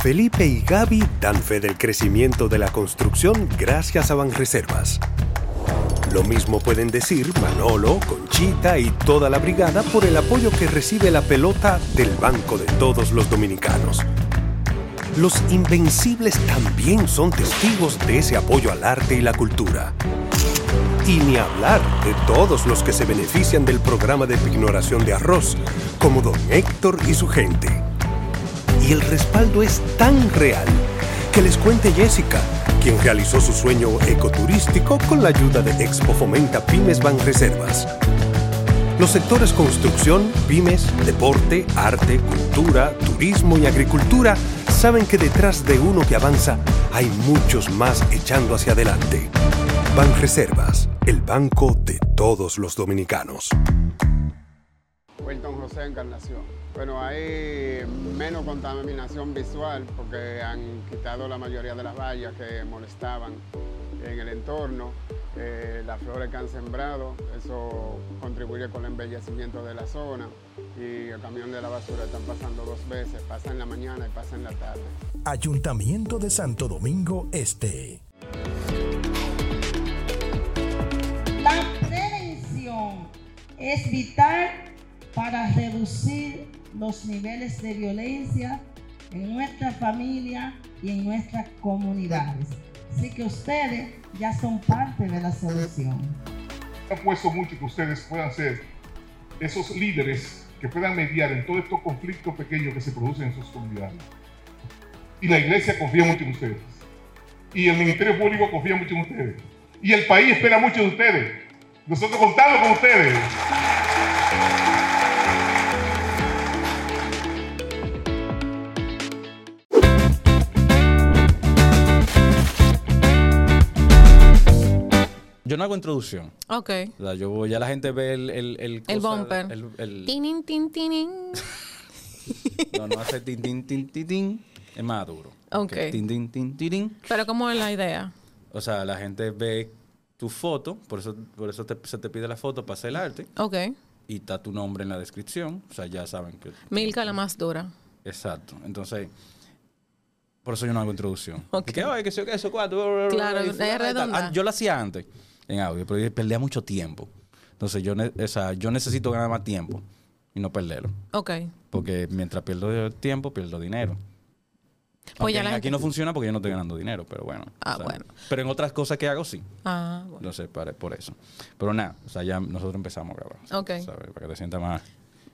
Felipe y Gaby dan fe del crecimiento de la construcción gracias a Banreservas. Lo mismo pueden decir Manolo, Conchita y toda la brigada por el apoyo que recibe la pelota del Banco de todos los dominicanos. Los invencibles también son testigos de ese apoyo al arte y la cultura. Y ni hablar de todos los que se benefician del programa de pignoración de arroz, como don Héctor y su gente. Y el respaldo es tan real que les cuente Jessica, quien realizó su sueño ecoturístico con la ayuda de Expo Fomenta Pymes Ban Reservas. Los sectores construcción, pymes, deporte, arte, cultura, turismo y agricultura saben que detrás de uno que avanza hay muchos más echando hacia adelante. Ban Reservas, el banco de todos los dominicanos. Wilton José Encarnación. Bueno, hay menos contaminación visual porque han quitado la mayoría de las vallas que molestaban en el entorno, eh, las flores que han sembrado, eso contribuye con el embellecimiento de la zona y el camión de la basura están pasando dos veces, pasa en la mañana y pasa en la tarde. Ayuntamiento de Santo Domingo Este. La prevención es vital para reducir los niveles de violencia en nuestra familia y en nuestras comunidades. Así que ustedes ya son parte de la solución. He puesto mucho que ustedes puedan ser esos líderes que puedan mediar en todos estos conflictos pequeños que se producen en sus comunidades. Y la iglesia confía mucho en ustedes. Y el Ministerio Público confía mucho en ustedes. Y el país espera mucho de ustedes. Nosotros contamos con ustedes. Yo no hago introducción. Ok. O sea, yo ya la gente ve el... El, el, El cosa- bumper. el- el- Tinin, tin, tinin. no, no hace tin, tin, tin, tin, tin. Es más duro. Ok. Tin, tin, tin, tin, tin. Pero ¿cómo es la idea? O sea, la gente ve tu foto, por eso, por eso te- se te pide la foto para hacer el arte. Ok. Y está tu nombre en la descripción. O sea, ya saben que... Milka la más dura. Exacto. Entonces, por eso yo no hago introducción. Ok. Y que, "Ay, que qué, eso, cuatro. Claro, es tal". redonda. Ah, Yo lo hacía antes en audio, pero yo perdía mucho tiempo. Entonces, yo, ne- o sea, yo necesito ganar más tiempo y no perderlo. Ok. Porque mientras pierdo tiempo, pierdo dinero. Pues ya Aunque la aquí gente- no funciona porque yo no estoy ganando dinero, pero bueno. Ah, o sea, bueno. Pero en otras cosas que hago, sí. Ah, bueno. No sé, para- por eso. Pero nada, o sea, ya nosotros empezamos a grabar. Ok. ¿sabes? Para que te sientas más,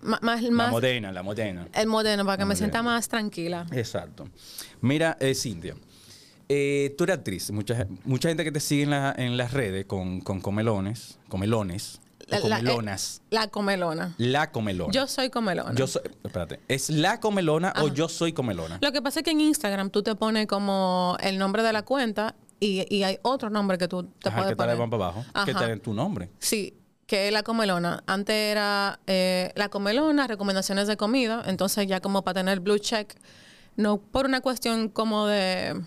Más, la más moderna, la moderna. el moderno, para que La me sienta más tranquila. Exacto. Mira, eh, Cintia, eh, tú eres actriz. Mucha, mucha gente que te sigue en, la- en las redes con, con comelones, comelones, La- eh, comelonas. La comelona. la comelona. Yo soy comelona. Yo soy, espérate, ¿es la comelona o yo soy comelona? Lo que pasa es que en Instagram tú te pones como el nombre de la cuenta y, y hay otro nombre que tú te Ajá, puedes que poner. van para abajo. Que Ajá. te den tu nombre. Sí, que es la comelona. Antes era eh, la comelona, recomendaciones de comida. Entonces ya como para tener blue check, no por una cuestión como de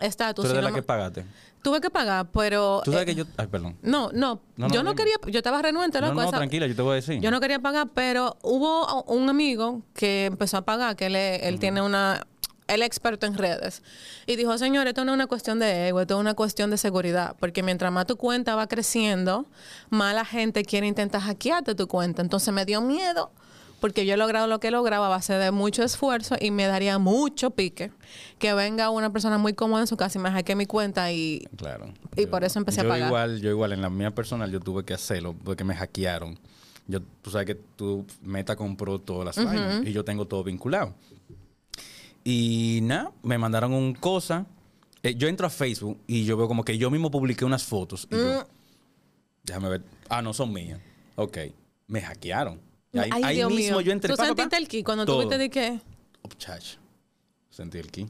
Tú estatus. eres de sino la que pagaste. Tuve que pagar, pero... Tú sabes eh, que yo... Ay, perdón. No, no, No, no, yo no quería, yo estaba renuente, No, loco, no, esa- tranquila, yo te voy a decir. Yo no quería pagar, pero hubo un amigo que empezó a pagar, que él, él tiene una, él es experto en redes. Y dijo, señor, esto no es una cuestión de ego, esto es una cuestión de seguridad. Porque mientras más tu cuenta va creciendo, más la gente quiere intentar hackearte tu cuenta. Entonces me dio miedo, porque yo he logrado lo que he logrado a base de mucho esfuerzo y me daría mucho pique que venga una persona muy cómoda en su casa y me hackee mi cuenta y... Claro. Y por eso empecé a pagar. Igual, yo igual, en la mía personal, yo tuve que hacerlo porque me hackearon. Yo, tú sabes que tu Meta compró todas las vainas y yo tengo todo vinculado. Y nada, me mandaron un cosa. Eh, yo entro a Facebook y yo veo como que yo mismo publiqué unas fotos. Y Mm. yo, déjame ver. Ah, no son mías. Ok. Me hackearon. Ahí, Ay, ahí Dios mismo mío. yo entré. ¿Tú pa, pa, pa, sentiste el ki cuando tú todo. viste de qué? Oh, chacho. Sentí el ki.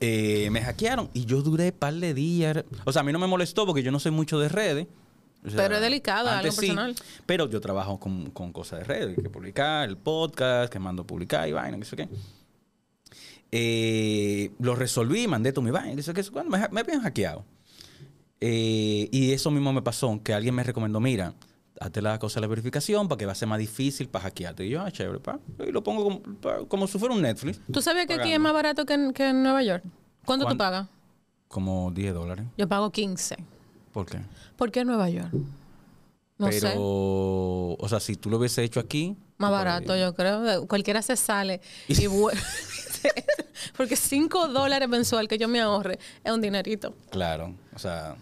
Eh, me hackearon y yo duré un par de días. O sea, a mí no me molestó porque yo no soy mucho de redes. O sea, Pero es delicado, algo personal. pero yo trabajo con, con cosas de redes, que publicar, el podcast, que mando a publicar y vaina, que sé qué. Eh, lo resolví, mandé todo mi vaina, que sé qué. Bueno, me, me habían hackeado. Eh, y eso mismo me pasó, que alguien me recomendó, mira, hazte la cosa de la verificación para que va a ser más difícil para hackearte. Y yo, ah, chévere, pa. Y lo pongo como, pa- como si fuera un Netflix. ¿Tú sabías que aquí es más barato que en, que en Nueva York? ¿Cuánto tú ¿Cuán- pagas? Como 10 dólares. Yo pago 15. ¿Por qué? ¿Por qué en Nueva York? No Pero, sé. o sea, si tú lo hubiese hecho aquí... Más tú barato, yo creo. Cualquiera se sale y. Porque 5 dólares mensual que yo me ahorre es un dinerito. Claro, o sea,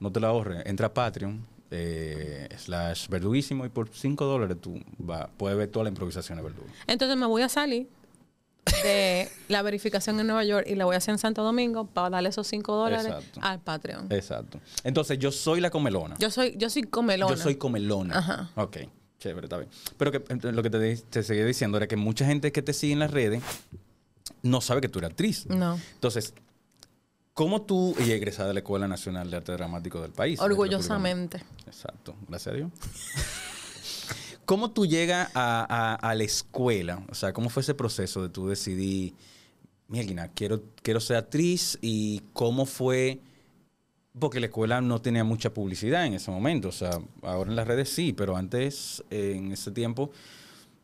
no te lo ahorres. Entra a Patreon, eh, slash verduguísimo, y por 5 dólares tú va, puedes ver toda la improvisación de verdugo. Entonces me voy a salir de la verificación en Nueva York y la voy a hacer en Santo Domingo para darle esos 5 dólares Exacto. al Patreon. Exacto. Entonces, yo soy la comelona. Yo soy, yo soy comelona. Yo soy comelona. Ajá. Ok, chévere, está bien. Pero que, lo que te, te seguía diciendo era que mucha gente que te sigue en las redes no sabe que tú eres actriz. No. Entonces, ¿cómo tú y egresada de la Escuela Nacional de Arte Dramático del país? República Orgullosamente. Exacto, gracias a Dios. ¿Cómo tú llegas a, a- a la escuela? O sea, ¿cómo fue ese proceso de tú decidir, Mielina, quiero, quiero ser actriz y cómo fue? Porque la escuela no tenía mucha publicidad en ese momento. O sea, ahora en las redes sí, pero antes, eh, en ese tiempo,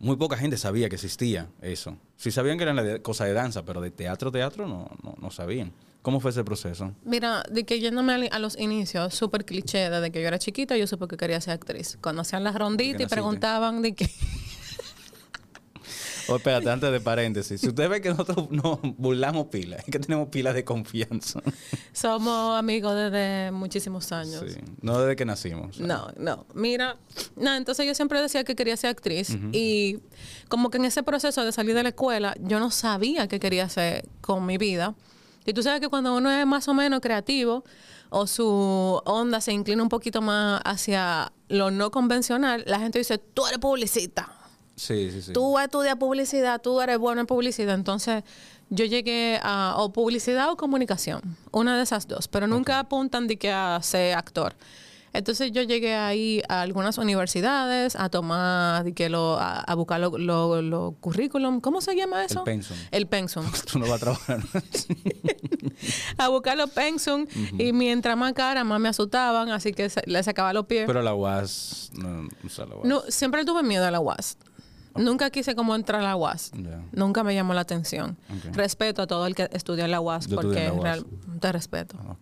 muy poca gente sabía que existía eso. Sí sabían que era cosa de danza, pero de teatro, teatro no, no, no sabían. ¿Cómo fue ese proceso? Mira, de que yéndome a los inicios, súper cliché, desde que yo era chiquita, yo supe que quería ser actriz. Cuando hacían las ronditas y preguntaban de que... Oh, espérate, antes de paréntesis. Si usted ve que nosotros nos burlamos pilas, es que tenemos pilas de confianza. Somos amigos desde muchísimos años. Sí. No desde que nacimos. No, no. Mira, no, entonces yo siempre decía que quería ser actriz y como que en ese proceso de salir de la escuela yo no sabía qué quería hacer con mi vida. Y tú sabes que cuando uno es más o menos creativo o su onda se inclina un poquito más hacia lo no convencional, la gente dice, tú eres publicista. Sí, sí, sí. Tú estudias publicidad, tú eres bueno en publicidad. Entonces, yo llegué a o publicidad o comunicación, una de esas dos, pero nunca apuntan de que a ser actor. Entonces yo llegué ahí a algunas universidades a tomar, que lo, a, a buscar los lo, lo currículum. ¿Cómo se llama eso? El pensum. El pensum. Tú no vas a trabajar. a buscar los pensum y mientras más cara, más me asustaban, así que se- le sacaba los pies. Pero la UAS, no, o sea, la UAS. No, siempre tuve miedo a la UAS. Nunca quise como entrar a la UAS. Nunca me llamó la atención. Ok. Respeto a todo el que estudia en la UAS Yo porque la UAS. real- te respeto. O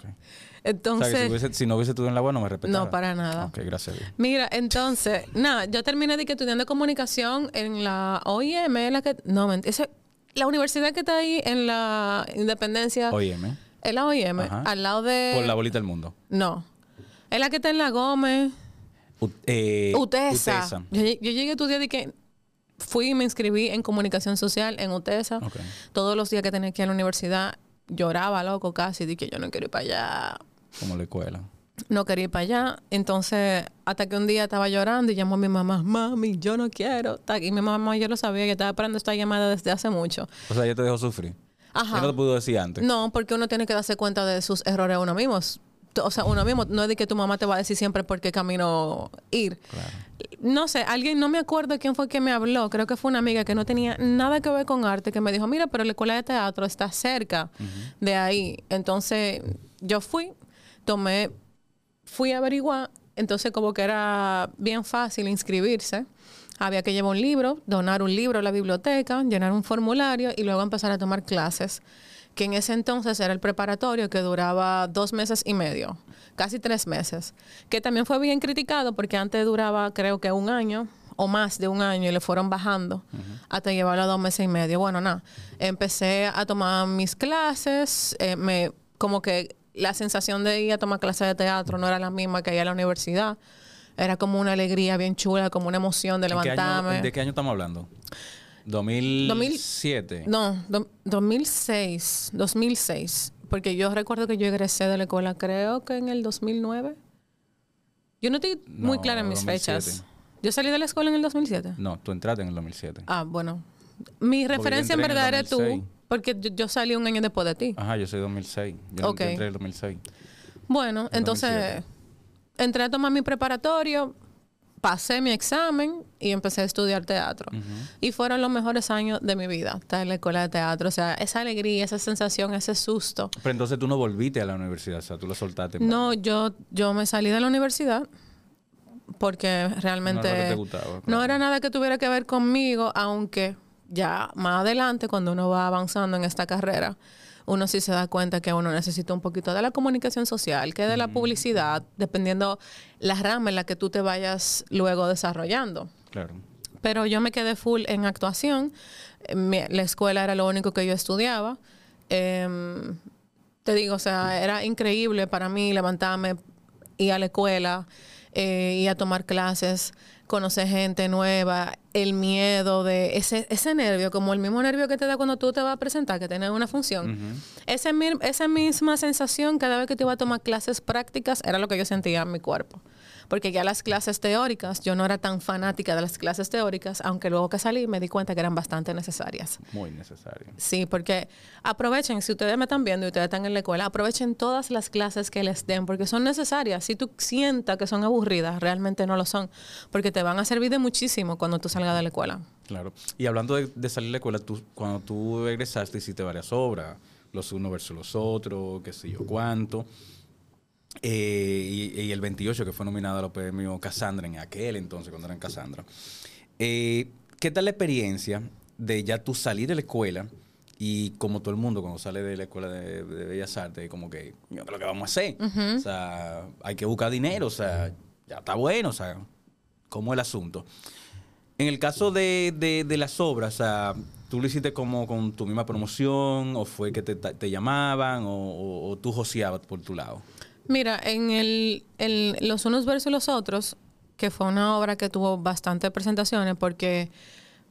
Entonces, sea, que si, hubiese- si no hubiese estudiado en la UAS no me respetaba. No, para nada. Ok, gracias a Dios. mira, entonces, nada, yo terminé de que estudiando comunicación en la OIM, la que no, ese- la universidad que está ahí en la Independencia, OIM. en la OIM, Ajá. al lado de Por la bolita del mundo. No. Es la que está en la Gómez. U- eh, UTESA. UTESA. Yo, lle- yo llegué a estudiar de que fui y me inscribí en comunicación social en UTESA. Todos los días que tenía que ir a la universidad lloraba loco casi, que yo no quiero ir para allá. Como la escuela. No quería ir para allá. Entonces, hasta que un día estaba llorando y llamó a mi mamá, mami, yo no quiero. Y mi mamá yo lo sabía, que estaba esperando esta llamada desde hace mucho. O sea, ya te dejó sufrir. Ajá. Ya no te pudo decir antes. No, porque uno tiene que darse cuenta de sus errores uno mismo. O sea, uno mismo, no es de que tu mamá te va a decir siempre por qué camino ir. No sé, alguien, no me acuerdo quién fue que me habló, creo que fue una amiga que no tenía nada que ver con arte, que me dijo, mira, pero la escuela de teatro está cerca de ahí. Entonces, yo fui, tomé, fui a averiguar, entonces como que era bien fácil inscribirse. Había que llevar un libro, donar un libro a la biblioteca, llenar un formulario y luego empezar a tomar clases, que en ese entonces era el preparatorio que duraba dos meses y medio, casi tres meses, que también fue bien criticado porque antes duraba creo que un año o más de un año y le fueron bajando hasta llevarlo a dos meses y medio. Bueno, nada, empecé a tomar mis clases, eh, me como que la sensación de ir a tomar clases de teatro no era la misma que ir a la universidad. Era como una alegría bien chula, como una emoción de ¿En qué año- levantarme. ¿De qué año estamos hablando? 2007. No, do- 2006, 2006. Porque yo recuerdo que yo egresé de la escuela, creo que en el 2009. Yo no estoy muy No, clara en mis 2007. fechas. Yo salí de la escuela en el 2007. No, tú entraste en el 2007. Ah, bueno. Mi referencia en verdad eres tú, 2006. porque yo, yo salí un año después de ti. Ajá, yo soy 2006. Yo, Ok. yo entré en el 2006. Bueno, En entonces 2007. entré a tomar mi preparatorio, pasé mi examen y empecé a estudiar teatro. Y fueron los mejores años de mi vida, estar en la escuela de teatro. O sea, esa alegría, esa sensación, ese susto. Pero entonces tú no volviste a la universidad, o sea, tú lo soltaste. No, yo, yo me salí de la universidad porque realmente No era te gustaba, no era nada que tuviera que ver conmigo, aunque ya más adelante, cuando uno va avanzando en esta carrera, uno sí se da cuenta que uno necesita un poquito de la comunicación social, que de la publicidad, dependiendo la rama en la que tú te vayas luego desarrollando. Claro. Pero yo me quedé full en actuación. Eh, la escuela era lo único que yo estudiaba. Em, te digo, o sea, era increíble para mí levantarme, ir a la escuela, eh, ir a tomar clases, conocer gente nueva, el miedo de ese, ese nervio, como el mismo nervio que te da cuando tú te vas a presentar, que tienes una función. Ese esa misma sensación cada vez que te iba a tomar clases prácticas era lo que yo sentía en mi cuerpo. Porque ya las clases teóricas, yo no era tan fanática de las clases teóricas, aunque luego que salí me di cuenta que eran bastante necesarias. Muy necesario. Sí, porque aprovechen, si ustedes me están viendo y ustedes están en la escuela, aprovechen todas las clases que les den, porque son necesarias. Si tú sientas que son aburridas, realmente no lo son, porque te van a servir de muchísimo cuando tú salgas de la escuela. Claro. Y hablando de, de salir de la escuela, tú, cuando tú egresaste hiciste varias obras, los unos versus los otros, qué sé yo cuánto. Eh, y, y el 28 que fue nominado a los premios Cassandra en aquel entonces, cuando eran Cassandra. Eh, ¿Qué tal la experiencia de ya tú salir de la escuela y como todo el mundo cuando sale de la escuela de, de Bellas Artes, como que, ¿qué es lo que vamos a hacer? O sea, hay que buscar dinero, o sea, ya está bueno, o sea, ¿cómo es el asunto? En el caso de, de- de las obras, o sea, ¿tú lo hiciste como con tu misma promoción o fue que te, te llamaban o, o- o tú joseabas por tu lado? Mira, en el, el- Los unos versus los otros, que fue una obra que tuvo bastantes presentaciones, porque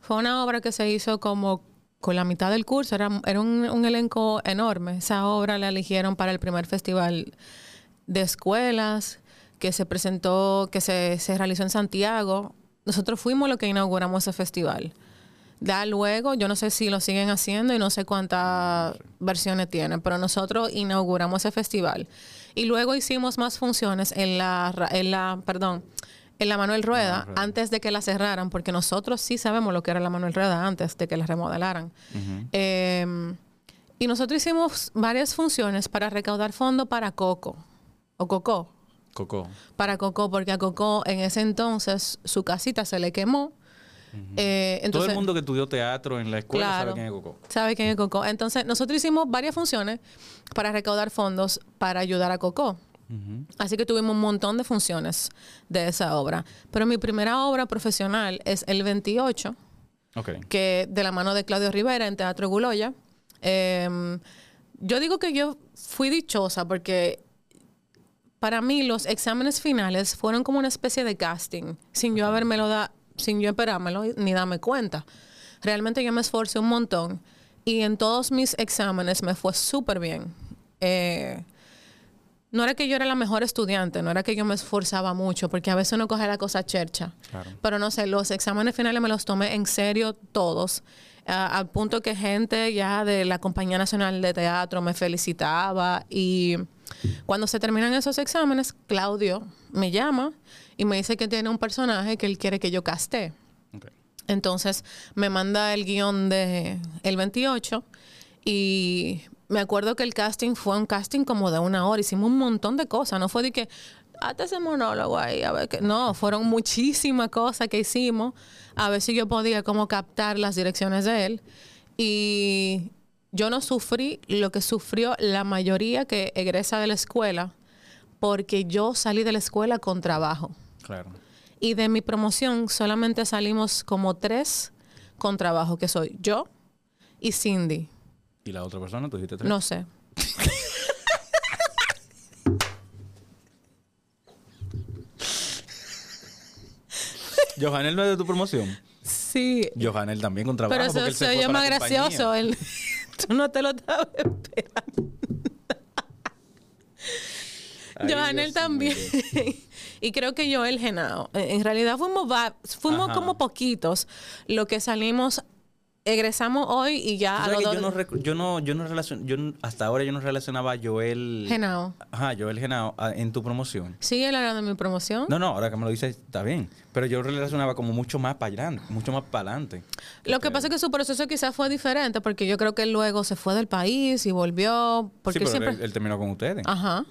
fue una obra que se hizo como con la mitad del curso, era, era un, elenco enorme. Esa obra la eligieron para el primer festival de escuelas que se presentó, que se, se realizó en Santiago. Nosotros fuimos los que inauguramos ese festival. Da luego, yo no sé si lo siguen haciendo y no sé cuántas versiones tiene, pero nosotros inauguramos ese festival. Y luego hicimos más funciones en la, en la perdón, en la Manuel Rueda, antes de que la cerraran, porque nosotros sí sabemos lo que era la Manuel Rueda antes de que la remodelaran. Eh, y nosotros hicimos varias funciones para recaudar fondos para Coco, o Coco, Coco. para Coco, porque a Coco en ese entonces su casita se le quemó. Eh, Todo el mundo que estudió teatro en la escuela Claro. sabe quién es Coco. sabe quién es Coco. Entonces, nosotros hicimos varias funciones para recaudar fondos para ayudar a Coco. Así que tuvimos un montón de funciones de esa obra. Pero mi primera obra profesional es el 28, Ok. que de la mano de Claudio Rivera en Teatro Guloya. Eh, yo digo que yo fui dichosa porque para mí los exámenes finales fueron como una especie de casting, sin yo habérmelo da, sin yo esperármelo ni darme cuenta. Realmente yo me esforcé un montón y en todos mis exámenes me fue súper bien. Eh, no era que yo era la mejor estudiante, no era que yo me esforzaba mucho, porque a veces uno coge la cosa chercha. Claro. Pero no sé, los exámenes finales me los tomé en serio todos, a- al punto que gente ya de la Compañía Nacional de Teatro me felicitaba y cuando se terminan esos exámenes, Claudio me llama y me dice que tiene un personaje que él quiere que yo caste. Entonces me manda el guion de el 28 y me acuerdo que el casting fue un casting como de una hora. Hicimos un montón de cosas. No fue de que, hazte ese monólogo ahí, a ver qué. No, fueron muchísimas cosas que hicimos. A ver si yo podía como captar las direcciones de él. Y yo no sufrí lo que sufrió la mayoría que egresa de la escuela porque yo salí de la escuela con trabajo. Claro. Y de mi promoción solamente salimos como tres con trabajo, que soy yo y Cindy. ¿Y la otra persona? ¿Tú dijiste tres? No sé. ¿Johanel no es de tu promoción? Sí. Johanel también con trabajo. Pero eso porque él se se fue oye más gracioso. él- Tú no te lo estabas esperando. Johanel también. Y creo que yo el Genao. En realidad fuimos, fuimos Ajá. como poquitos lo que salimos, egresamos hoy y ya a los que yo dos- no, yo no, yo no relacion- yo no- hasta ahora yo no relacionaba a Joel. Genao. Ajá, Joel Genao en tu promoción. ¿Sigue hablando de mi promoción? No, no, ahora que me lo dices está bien. Pero yo relacionaba como mucho más para adelante, mucho más para adelante. Lo que pasa es que su proceso quizás fue diferente porque yo creo que él luego se fue del país y volvió. Porque sí, pero siempre. él, él terminó con ustedes. Ajá.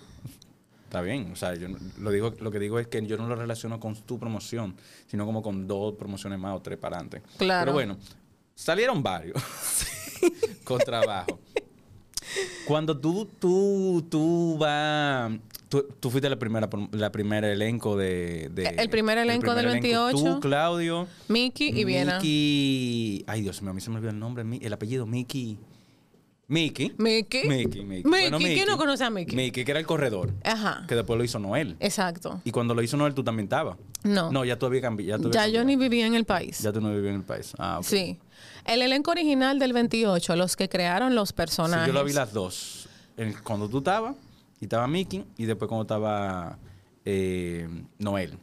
Está bien, o sea, yo lo digo, lo que digo es que yo no lo relaciono con tu promoción, sino como con dos promociones más o tres para adelante. Claro. Pero bueno, salieron varios con trabajo. Cuando tú, tú, tú vas, tú, tú fuiste la primera, la primera elenco de, de- El primer elenco del 28. Tú, Claudio. Mickey y Viena. Mickey, ay Dios mío, a mí se me olvidó el nombre, el apellido Mickey. Mickey. Mickey. Mickey, Mickey. Mickey, ¿quién no conoce a Mickey? Mickey, que era el corredor. Ajá. Que después lo hizo Noel. Exacto. Y cuando lo hizo Noel, tú también estabas. No. No, ya tú habías cambiado. Ya yo ni vivía en el país. Ya tú no vivías en el país. Ah, ok. Sí. El elenco original del 28, los que crearon los personajes. yo lo vi las dos. El- cuando tú estabas, y estaba Mickey, y después cuando estaba eh, Noel.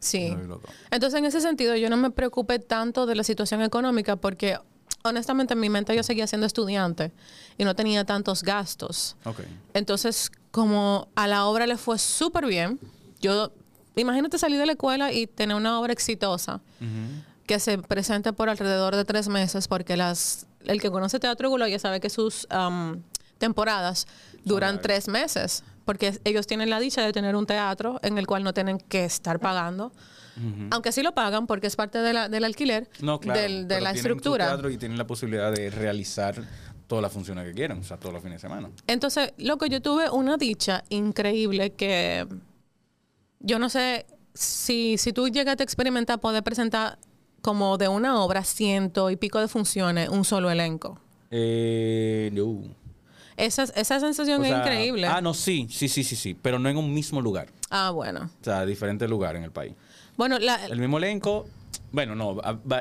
Sí. Yo lo vi los dos. Entonces, en ese sentido, yo no me preocupé tanto de la situación económica porque, honestamente, en mi mente yo seguía siendo estudiante y no tenía tantos gastos. Entonces, como a la obra le fue súper bien, yo, imagínate salir de la escuela y tener una obra exitosa que se presente por alrededor de tres meses, porque las, el que conoce Teatro Gulo ya sabe que sus am, temporadas duran tres meses, porque ellos tienen la dicha de tener un teatro en el cual no tienen que estar pagando. Aunque sí lo pagan porque es parte de la- del alquiler, No, claro. del- de la estructura. y tienen la posibilidad de realizar todas las funciones que quieran, o sea, todos los fines de semana. Entonces, loco, yo tuve una dicha increíble que yo no sé si, si tú llegaste a experimentar poder presentar como de una obra ciento y pico de funciones, un solo elenco. Eh, no. Esa, esa sensación O es increíble. Ah, no, sí, sí, sí, sí, sí, pero no en un mismo lugar. Ah, bueno. O sea, diferentes lugares en el país. Bueno, El mismo elenco, bueno, no,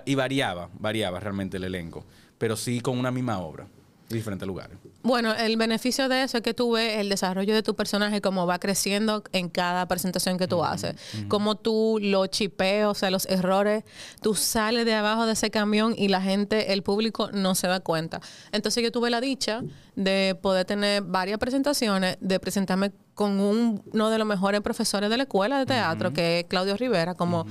y variaba, variaba realmente el elenco, pero sí con una misma obra, en diferentes lugares. Bueno, el beneficio de eso es que tú ves el desarrollo de tu personaje como va creciendo en cada presentación que tú haces. Como tú lo chipeas, o sea, los errores, tú sales de abajo de ese camión y la gente, el público no se da cuenta. Entonces yo tuve la dicha de poder tener varias presentaciones, de presentarme con un- uno de los mejores profesores de la escuela de teatro, que es Claudio Rivera, como...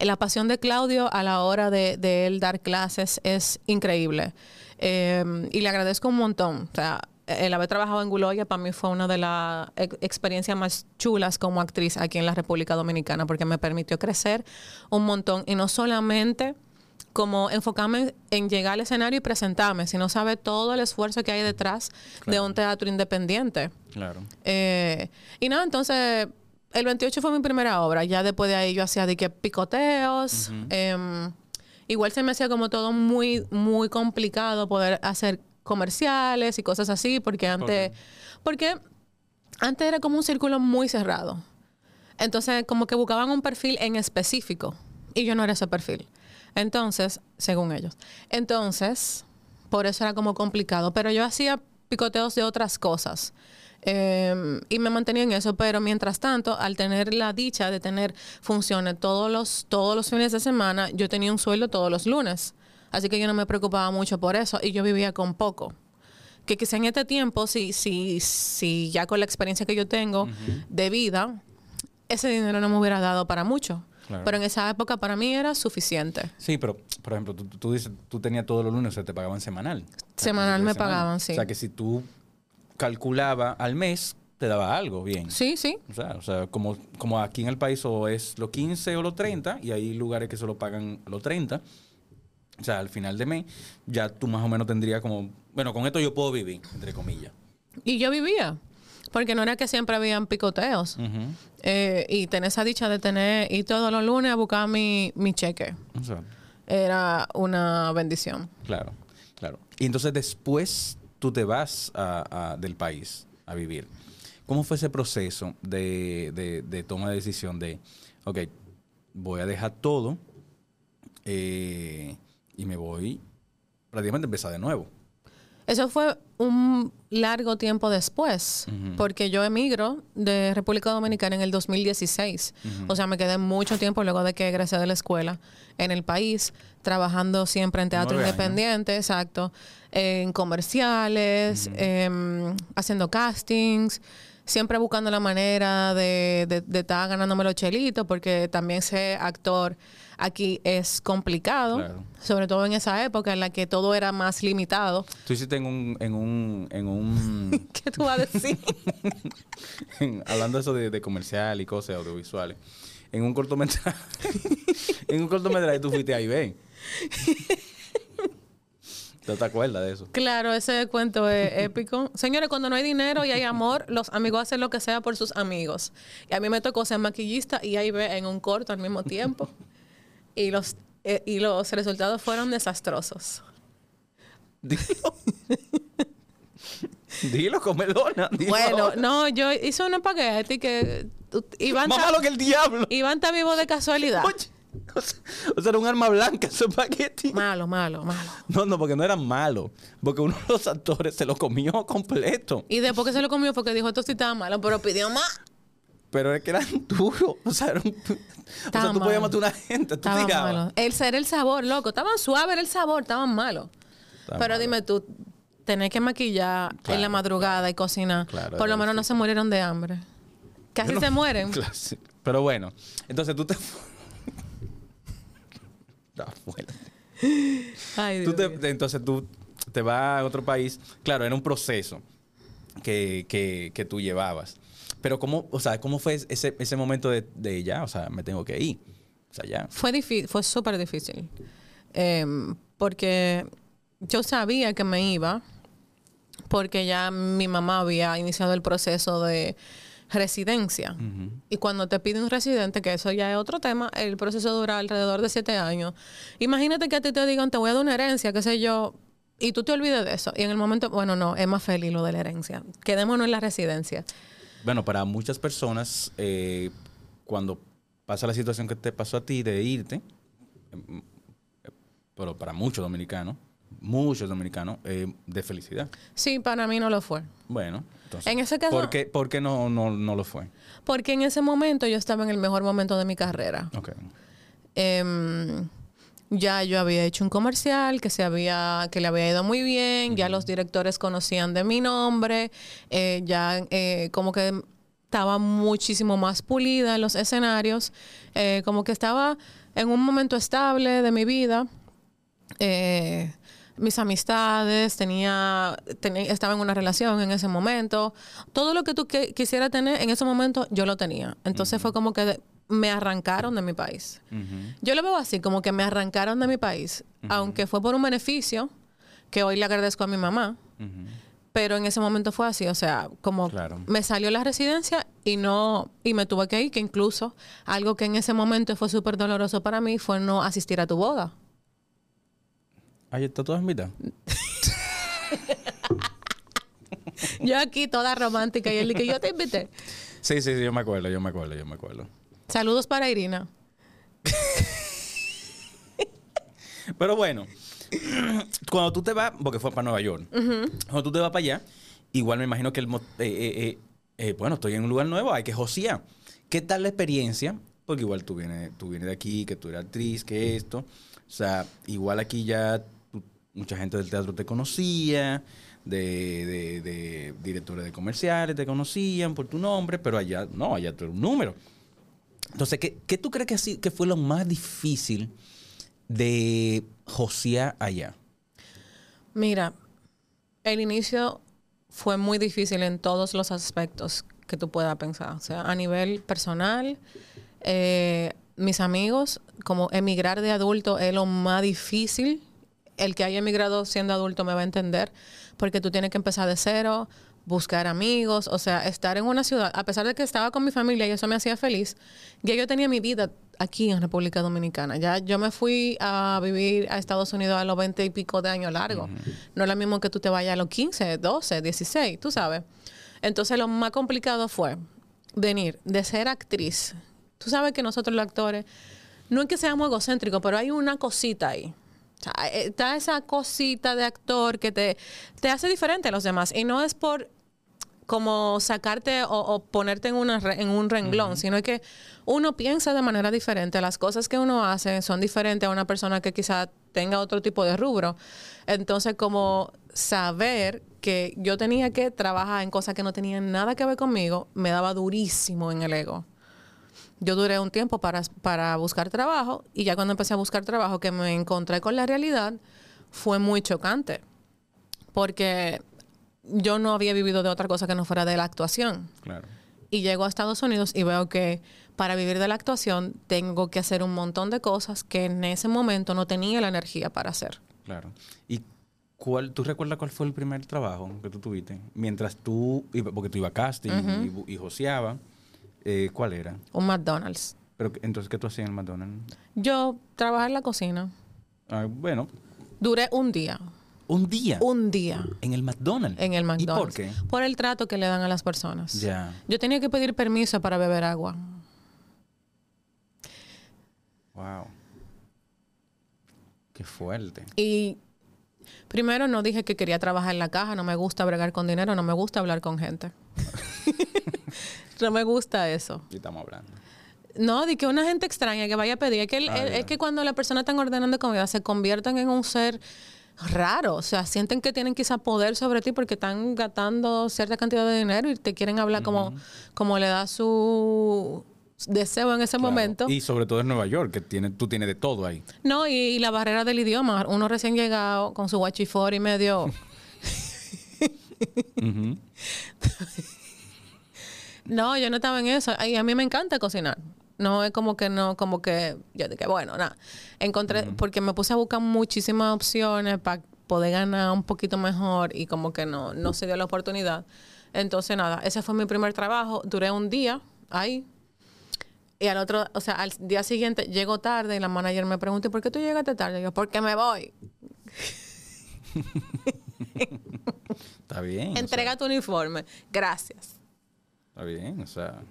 La pasión de Claudio a la hora de, de él dar clases es increíble. Eh, y le agradezco un montón. O sea, el haber trabajado en Guloya para mí fue una de las ex- experiencias más chulas como actriz aquí en la República Dominicana porque me permitió crecer un montón. Y no solamente como enfocarme en llegar al escenario y presentarme, sino saber todo el esfuerzo que hay detrás de un teatro independiente. Claro. Eh, y nada, entonces el 28 fue mi primera obra. Ya después de ahí yo hacía de que picoteos. em, igual se me hacía como todo muy, muy complicado poder hacer comerciales y cosas así, porque antes, porque antes era como un círculo muy cerrado. Entonces, como que buscaban un perfil en específico. Y yo no era ese perfil. Entonces, según ellos. Entonces, por eso era como complicado. Pero yo hacía picoteos de otras cosas. Eh, y me mantenía en eso. Pero mientras tanto, al tener la dicha de tener funciones todos los, todos los fines de semana, yo tenía un sueldo todos los lunes. Así que yo no me preocupaba mucho por eso. Y yo vivía con poco que quizá en este tiempo, si, si, si ya con la experiencia que yo tengo de vida, ese dinero no me hubiera dado para mucho. Claro. Pero en esa época para mí era suficiente. Sí, pero, por ejemplo, tú, tú dices, tú tenías todos los lunes, o sea, te pagaban semanal. O sea, Semanal me pagaban, sí. O sea, que si tú calculabas al mes, te daba algo bien. Sí, sí. O sea, o sea como, como aquí en el país o es los 15 o los 30, y hay lugares que solo pagan los 30. O sea, al final de mes, ya tú más o menos tendrías como, bueno, con esto yo puedo vivir, entre comillas. Y yo vivía. Porque no era que siempre habían picoteos. Eh, y tener esa dicha de tener, ir todos los lunes a buscar mi, mi cheque. O sea, Era una bendición. claro, claro. Y entonces después tú te vas a- a- del país a vivir. ¿Cómo fue ese proceso de, de- de toma de decisión de, ok, voy a dejar todo eh, y me voy prácticamente a empezar de nuevo? Eso fue un largo tiempo después, porque yo emigro de República Dominicana en el 2016. O sea, me quedé mucho tiempo luego de que egresé de la escuela en el país, trabajando siempre en teatro independiente, exacto, en comerciales, em, haciendo castings, siempre buscando la manera de, de, de estar ganándome los chelitos, porque también ser actor aquí es complicado, Claro. sobre todo en esa época en la que todo era más limitado. Tú hiciste en un, en un, en un, ¿Qué tú vas a decir? en- hablando de eso de, de comercial y cosas audiovisuales, en un cortometraje, en un cortometraje tú fuiste ahí, ven. ¿No te acuerdas de eso? claro, ese cuento es épico. Señores, cuando no hay dinero y hay amor, los amigos hacen lo que sea por sus amigos. Y a mí me tocó ser maquillista y ahí ve en un corto al mismo tiempo. Y los, eh, y los resultados fueron desastrosos. Dilo. Dilo, comelona. dilo Bueno, no, yo hice un espagueti que uh, Iván Más está- malo que el diablo. Iván está vivo de casualidad. Oye, o sea, o sea, era un arma blanca ese espagueti. Malo, malo, malo. No, no, porque no era malo. Porque uno de los actores se lo comió completo. Y después que se lo comió fue que dijo, esto sí estaba malo, pero pidió más. Pero es que eran duros. O sea, era un- o sea tú podías matar a una gente. Tú tirabas. malo. El ser el sabor, loco. Estaban suaves era el sabor, estaban malos. Pero malo. dime tú, tenés que maquillar en la madrugada y cocinar. Claro, Por lo menos no se murieron de hambre. Casi no- se mueren. Pero bueno, entonces tú te. Está fuerte. Ay, Tú Dios te- mío. te- entonces tú te vas a otro país. Claro, era un proceso que, que, que tú llevabas. Pero cómo, o sea, ¿cómo fue ese, ese momento de, de ya? O sea, me tengo que ir. O sea, ya. Fue difícil, fue súper difícil. Em, porque yo sabía que me iba, porque ya mi mamá había iniciado el proceso de residencia. Y cuando te pide un residente, que eso ya es otro tema, el proceso dura alrededor de siete años. Imagínate que a ti te digan, te voy a dar una herencia, qué sé yo, y tú te olvides de eso. Y en el momento, bueno, no, es más feliz lo de la herencia. Quedémonos en la residencia. Bueno, para muchas personas, eh, cuando pasa la situación que te pasó a ti de irte, em, eh, pero para muchos dominicanos, muchos dominicanos, eh, de felicidad. Sí, para mí no lo fue. Bueno, entonces. En ese caso- ¿Por qué, por qué no, no, no lo fue? Porque en ese momento yo estaba en el mejor momento de mi carrera. Ok. Em, ya yo había hecho un comercial que se había que le había ido muy bien ya los directores conocían de mi nombre eh, ya eh, como que estaba muchísimo más pulida en los escenarios eh, como que estaba en un momento estable de mi vida eh, mis amistades, tenía, tenía- estaba en una relación en ese momento. Todo lo que tú que- quisieras tener en ese momento, yo lo tenía. Entonces fue como que de- me arrancaron de mi país. Yo lo veo así, como que me arrancaron de mi país, aunque fue por un beneficio que hoy le agradezco a mi mamá. Pero en ese momento fue así, o sea, como Claro. me salió la residencia y no y me tuve que ir, que incluso algo que en ese momento fue súper doloroso para mí fue no asistir a tu boda. Ahí está toda invitado. Yo aquí toda romántica y él dice que yo te invité. Sí, sí, sí, yo me acuerdo, yo me acuerdo, yo me acuerdo. Saludos para Irina. Pero bueno, cuando tú te vas, porque fue para Nueva York, cuando tú te vas para allá, igual me imagino que el, eh, eh, eh, eh, bueno, estoy en un lugar nuevo, hay que josear. ¿Qué tal la experiencia? Porque igual tú vienes, tú vienes de aquí, que tú eres actriz, que esto. O sea, igual aquí ya mucha gente del teatro te conocía, de, de- directores de comerciales te conocían por tu nombre, pero allá no, allá tú eres un número. Entonces, ¿qué, qué tú crees que, así, fue lo más difícil de josear allá? Mira, el inicio fue muy difícil en todos los aspectos que tú puedas pensar. O sea, a nivel personal, eh, mis amigos, como emigrar de adulto es lo más difícil. El que haya emigrado siendo adulto me va a entender, porque tú tienes que empezar de cero, buscar amigos, o sea, estar en una ciudad, a pesar de que estaba con mi familia y eso me hacía feliz, ya yo tenía mi vida aquí en República Dominicana. Ya yo me fui a vivir a Estados Unidos a los 20 y pico de años largos. No es lo mismo que tú te vayas a los 15, 12, 16, tú sabes. Entonces lo más complicado fue venir de ser actriz. Tú sabes que nosotros los actores, no es que seamos egocéntricos, pero hay una cosita ahí. O sea, eh, está esa cosita de actor que te, te hace diferente a los demás. Y no es por como sacarte o, o ponerte en, una, en un renglón, sino que uno piensa de manera diferente. Las cosas que uno hace son diferentes a una persona que quizá tenga otro tipo de rubro. Entonces, como saber que yo tenía que trabajar en cosas que no tenían nada que ver conmigo, me daba durísimo en el ego. Yo duré un tiempo para, para buscar trabajo y ya cuando empecé a buscar trabajo que me encontré con la realidad, fue muy chocante. Porque yo no había vivido de otra cosa que no fuera de la actuación. Claro. Y llego a Estados Unidos y veo que para vivir de la actuación tengo que hacer un montón de cosas que en ese momento no tenía la energía para hacer. Claro. ¿Y cuál, tú recuerdas cuál fue el primer trabajo que tú tuviste? Mientras tú, porque tú ibas a casting y y, joseaba, eh, ¿cuál era? Un McDonald's. Pero entonces, ¿qué tú hacías en el McDonald's? Yo trabajé en la cocina. Ah, bueno, Duré un día. un día Un día en el McDonald's. en el ¿Y McDonald's. por qué? Por el trato que le dan a las personas. Ya. Yo tenía que pedir permiso para beber agua. Wow. Qué fuerte. Y primero no dije que quería trabajar en la caja, no me gusta bregar con dinero, no me gusta hablar con gente. no me gusta eso. ¿Qué estamos hablando? No, de que una gente extraña que vaya a pedir. Es que, el- Ah, el- ya. es que cuando la persona están ordenando comida se convierten en un ser raro. O sea, sienten que tienen quizá poder sobre ti porque están gastando cierta cantidad de dinero y te quieren hablar como, como le da su deseo en ese Claro. momento. Y sobre todo en Nueva York, que tiene, tú tienes de todo ahí. No, y, y la barrera del idioma. Uno recién llegado con su guachifor y medio... No, yo no estaba en eso. Y a mí me encanta cocinar. No es como que no, como que yo dije, bueno, nada. Encontré, porque me puse a buscar muchísimas opciones para poder ganar un poquito mejor y como que no, no se dio la oportunidad. Entonces, nada, ese fue mi primer trabajo. Duré un día ahí. Y al otro, o sea, al día siguiente llego tarde y la manager me pregunta, "¿Y ¿por qué tú llegaste tarde? Y yo, porque me voy. Está bien. o sea, Entrega tu uniforme. Gracias. Está bien, o sea,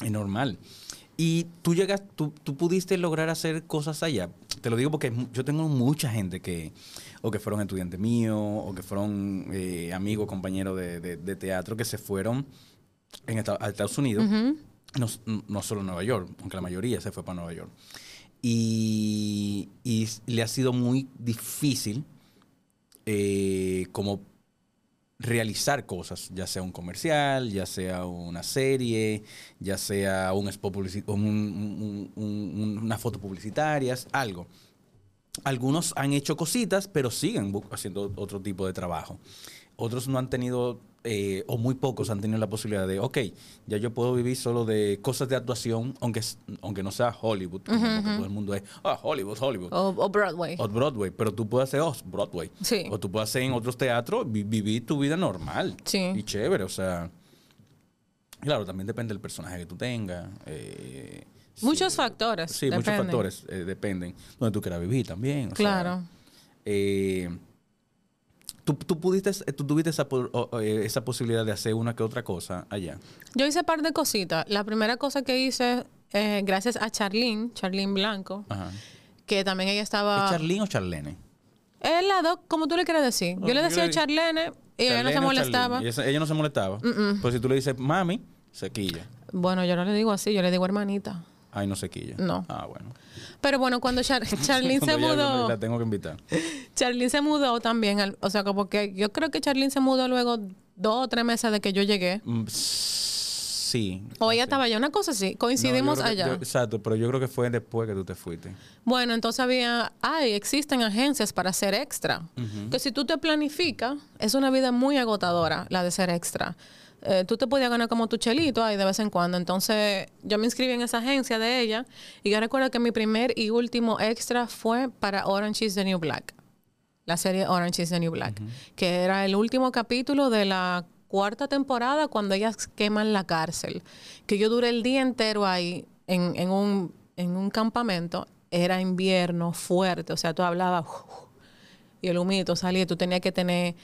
es normal. Y tú llegas, tú, tú pudiste lograr hacer cosas allá. Te lo digo porque yo tengo mucha gente que, o que fueron estudiantes míos, o que fueron eh, amigos, compañeros de, de- de teatro, que se fueron en a Estados Unidos. no, no solo Nueva York, aunque la mayoría se fue para Nueva York. Y, y le ha sido muy difícil eh, como realizar cosas, ya sea un comercial, ya sea una serie, ya sea un un- un- un- un- una foto publicitaria, algo. Algunos han hecho cositas, pero siguen haciendo otro tipo de trabajo. Otros no han tenido, eh, o muy pocos han tenido la posibilidad de, ok, ya yo puedo vivir solo de cosas de actuación, aunque, aunque no sea Hollywood, porque todo el mundo es, ah, Hollywood, Hollywood. O, o Broadway. O Broadway, pero tú puedes hacer oh, Broadway. Sí. O tú puedes hacer en otros teatros, vi- vivir tu vida normal. Sí. Y chévere, o sea. Claro, también depende del personaje que tú tengas. eh, Muchos sí, factores. Sí, muchos factores eh, dependen. Donde tú quieras vivir también. o sea, Claro. eh, ¿tú, tú pudiste, eh, tú tuviste esa, eh, esa posibilidad de hacer una que otra cosa allá. Yo hice un par de cositas. La primera cosa que hice, eh, gracias a Charlene, Charlene Blanco, Ajá. que también ella estaba... ¿Es Charlene o Charlene? Es la dos, como tú le quieras decir. Oh, Yo le decía le- Charlene y ella no se molestaba. Ella no se molestaba. Pues si tú le dices mami, se quilla. Bueno, yo no le digo así, yo le digo hermanita. Ay, no se quilla. No. Ah, bueno. Pero bueno, cuando Char- Charlene se Cuando mudó, La tengo que invitar. Charlene se mudó también. al- o sea, como que yo creo que Charlene se mudó luego dos o tres meses de que yo llegué. Mm, Sí. O ella estaba allá, una cosa así. Coincidimos No, que- allá. yo- exacto, pero yo creo que fue después que tú te fuiste. Bueno, entonces había, ay, existen agencias para ser extra. Que si tú te planificas, es una vida muy agotadora la de ser extra. Eh, tú te podías ganar como tu chelito ahí de vez en cuando. Entonces yo me inscribí en esa agencia de ella y yo recuerdo que mi primer y último extra fue para Orange is the New Black. La serie Orange is the New Black. Que era el último capítulo de la cuarta temporada cuando ellas queman la cárcel. Que yo duré el día entero ahí en, en un, en un campamento. Era invierno fuerte. O sea, tú hablabas y el humito salía. Tú tenías que tener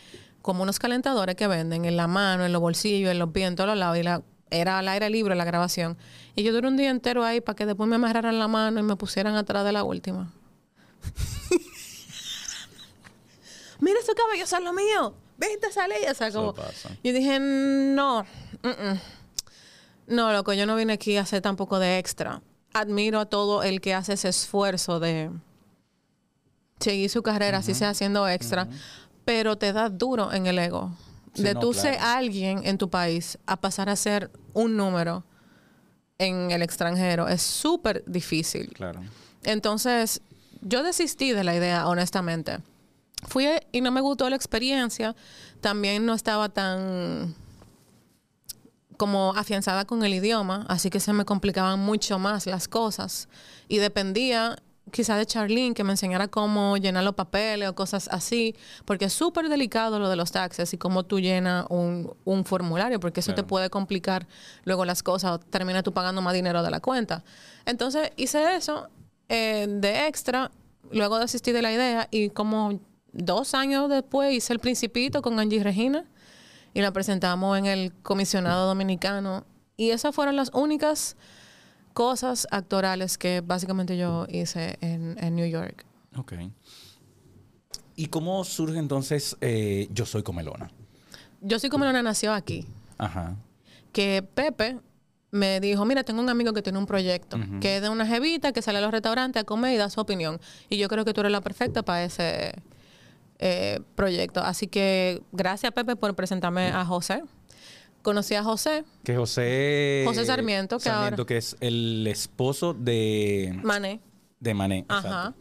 como unos calentadores que venden en la mano, en los bolsillos, en los pies, en todos los lados. Y la, era al aire libre la grabación. Y yo duré un día entero ahí para que después me amarraran la mano y me pusieran atrás de la última. Mira ese cabello, eso es lo mío. Viste, sale. O sea, como. Yo dije, no. mm, mm. No, loco, yo no vine aquí a hacer tampoco de extra. Admiro a todo el que hace ese esfuerzo de seguir su carrera, así sea haciendo extra, pero te da duro en el ego. Sí, de no, tú claro. ser alguien en tu país a pasar a ser un número en el extranjero es súper difícil. Claro. Entonces, yo desistí de la idea, honestamente. Fui y no me gustó la experiencia. También no estaba tan como afianzada con el idioma, así que se me complicaban mucho más las cosas. Y dependía quizá de Charlene que me enseñara cómo llenar los papeles o cosas así, porque es súper delicado lo de los taxes y cómo tú llenas un, un formulario, porque eso te puede complicar luego las cosas o termina tú pagando más dinero de la cuenta. Entonces hice eso eh, de extra, luego desistí de la idea y como dos años después hice el Principito con Angie Regina y la presentamos en el comisionado dominicano y esas fueron las únicas cosas actorales que básicamente yo hice en, en New York. Ok. ¿Y cómo surge entonces eh, Yo Soy Comelona? Yo soy como una nació aquí, Ajá. que Pepe me dijo, mira, tengo un amigo que tiene un proyecto, que es de una jevita que sale a los restaurantes a comer y da su opinión. Y yo creo que tú eres la perfecta para ese eh, proyecto. Así que gracias, Pepe, por presentarme a José. Conocí a José, Que José... José Sarmiento, que Sarmiento, ahora- que es el esposo de, Mané. de Mané. Ajá. exacto.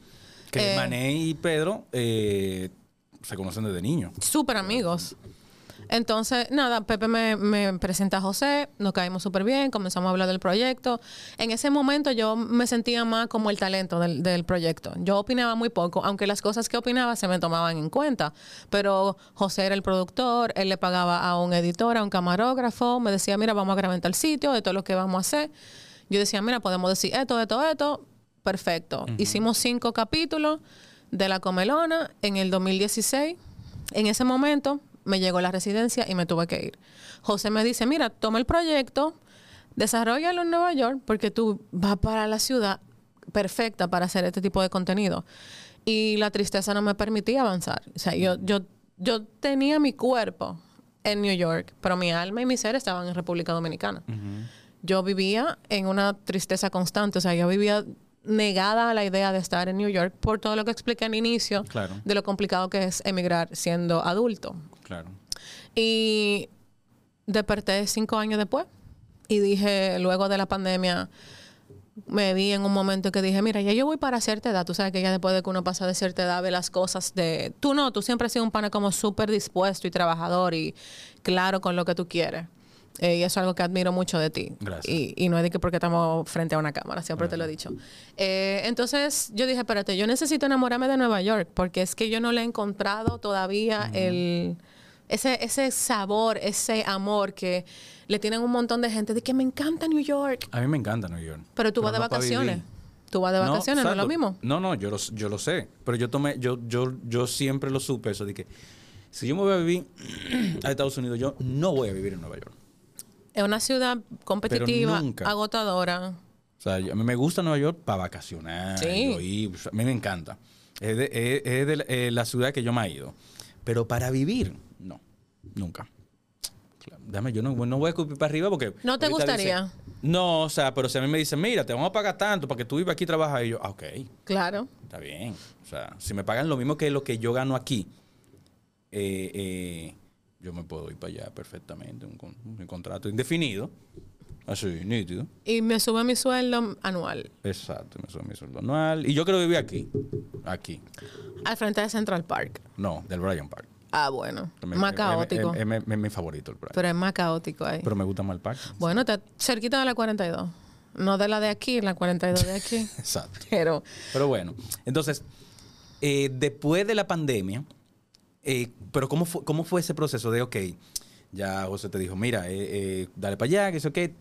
Que Eh, Mané y Pedro eh, se conocen desde niños. súper amigos. Entonces, nada, Pepe me, me presenta a José, nos caímos súper bien, comenzamos a hablar del proyecto. En ese momento yo me sentía más como el talento del, del proyecto. Yo opinaba muy poco, aunque las cosas que opinaba se me tomaban en cuenta. Pero José era el productor, él le pagaba a un editor, a un camarógrafo, me decía, mira, vamos a grabar tal sitio, esto es lo que vamos a hacer. Yo decía, mira, podemos decir esto, esto, esto. Perfecto. Hicimos cinco capítulos de La Comelona en el 2016. En ese momento me llegó la residencia y me tuve que ir. José me dice, mira, toma el proyecto, desarrollalo en Nueva York porque tú vas para la ciudad perfecta para hacer este tipo de contenido. Y la tristeza no me permitía avanzar. O sea, yo, yo, yo tenía mi cuerpo en New York, pero mi alma y mi ser estaban en República Dominicana. Yo vivía en una tristeza constante, o sea, yo vivía negada a la idea de estar en New York por todo lo que expliqué al inicio Claro. de lo complicado que es emigrar siendo adulto. Claro. Y desperté cinco años después y dije, luego de la pandemia, me vi en un momento que dije, mira, ya yo voy para cierta edad. Tú sabes que ya después de que uno pasa de cierta edad, ve las cosas de... Tú no, tú siempre has sido un pana como súper dispuesto y trabajador y claro con lo que tú quieres. Eh, y eso es algo que admiro mucho de ti. Gracias. Y, y no es de que porque estamos frente a una cámara, siempre te lo he dicho. Eh, entonces yo dije, espérate, yo necesito enamorarme de Nueva York porque es que yo no le he encontrado todavía el, ese, ese sabor, ese amor que le tienen un montón de gente de que me encanta New York. A mí me encanta New York. Pero tú vas de no vacaciones. Tú vas de vacaciones, ¿no, es lo mismo? No, no, yo lo, yo lo sé. Pero yo tomé, yo, yo, yo siempre lo supe eso de que si yo me voy a vivir a Estados Unidos, yo no voy a vivir en Nueva York. Es una ciudad competitiva, agotadora. O sea, yo- a mí me gusta Nueva York para vacacionar. Sí. o sea, a mí me encanta. Es de, es- es de la- eh, la ciudad que yo me he ido. Pero para vivir, no. Nunca. Dame, yo no, no voy a escupir para arriba porque... ¿No te gustaría? no, o sea, pero si a mí me dicen, mira, te vamos a pagar tanto para que tú vivas aquí y trabajas, y yo, ah, ok, Claro. está bien. O sea, si me pagan lo mismo que lo que yo gano aquí, eh, eh, yo me puedo ir para allá perfectamente. Un contrato indefinido. Así, nítido. Y me sube mi sueldo anual Exacto, me sube mi sueldo anual. Y yo quiero vivir aquí. Aquí. al frente de Central Park. No, del Bryant Park. Ah, bueno. También más caótico. Es, es- es- es mi favorito el Bryant. pero es más caótico ahí. Pero me gusta más el parque. Bueno, está cerquita de la 42. No de la de aquí, la 42 de aquí. Exacto. Pero Pero bueno, entonces, eh, después de la pandemia, eh, pero ¿cómo fue, ¿cómo fue ese proceso de, ok, ya José te dijo, mira, eh, eh, dale para allá, que eso qué,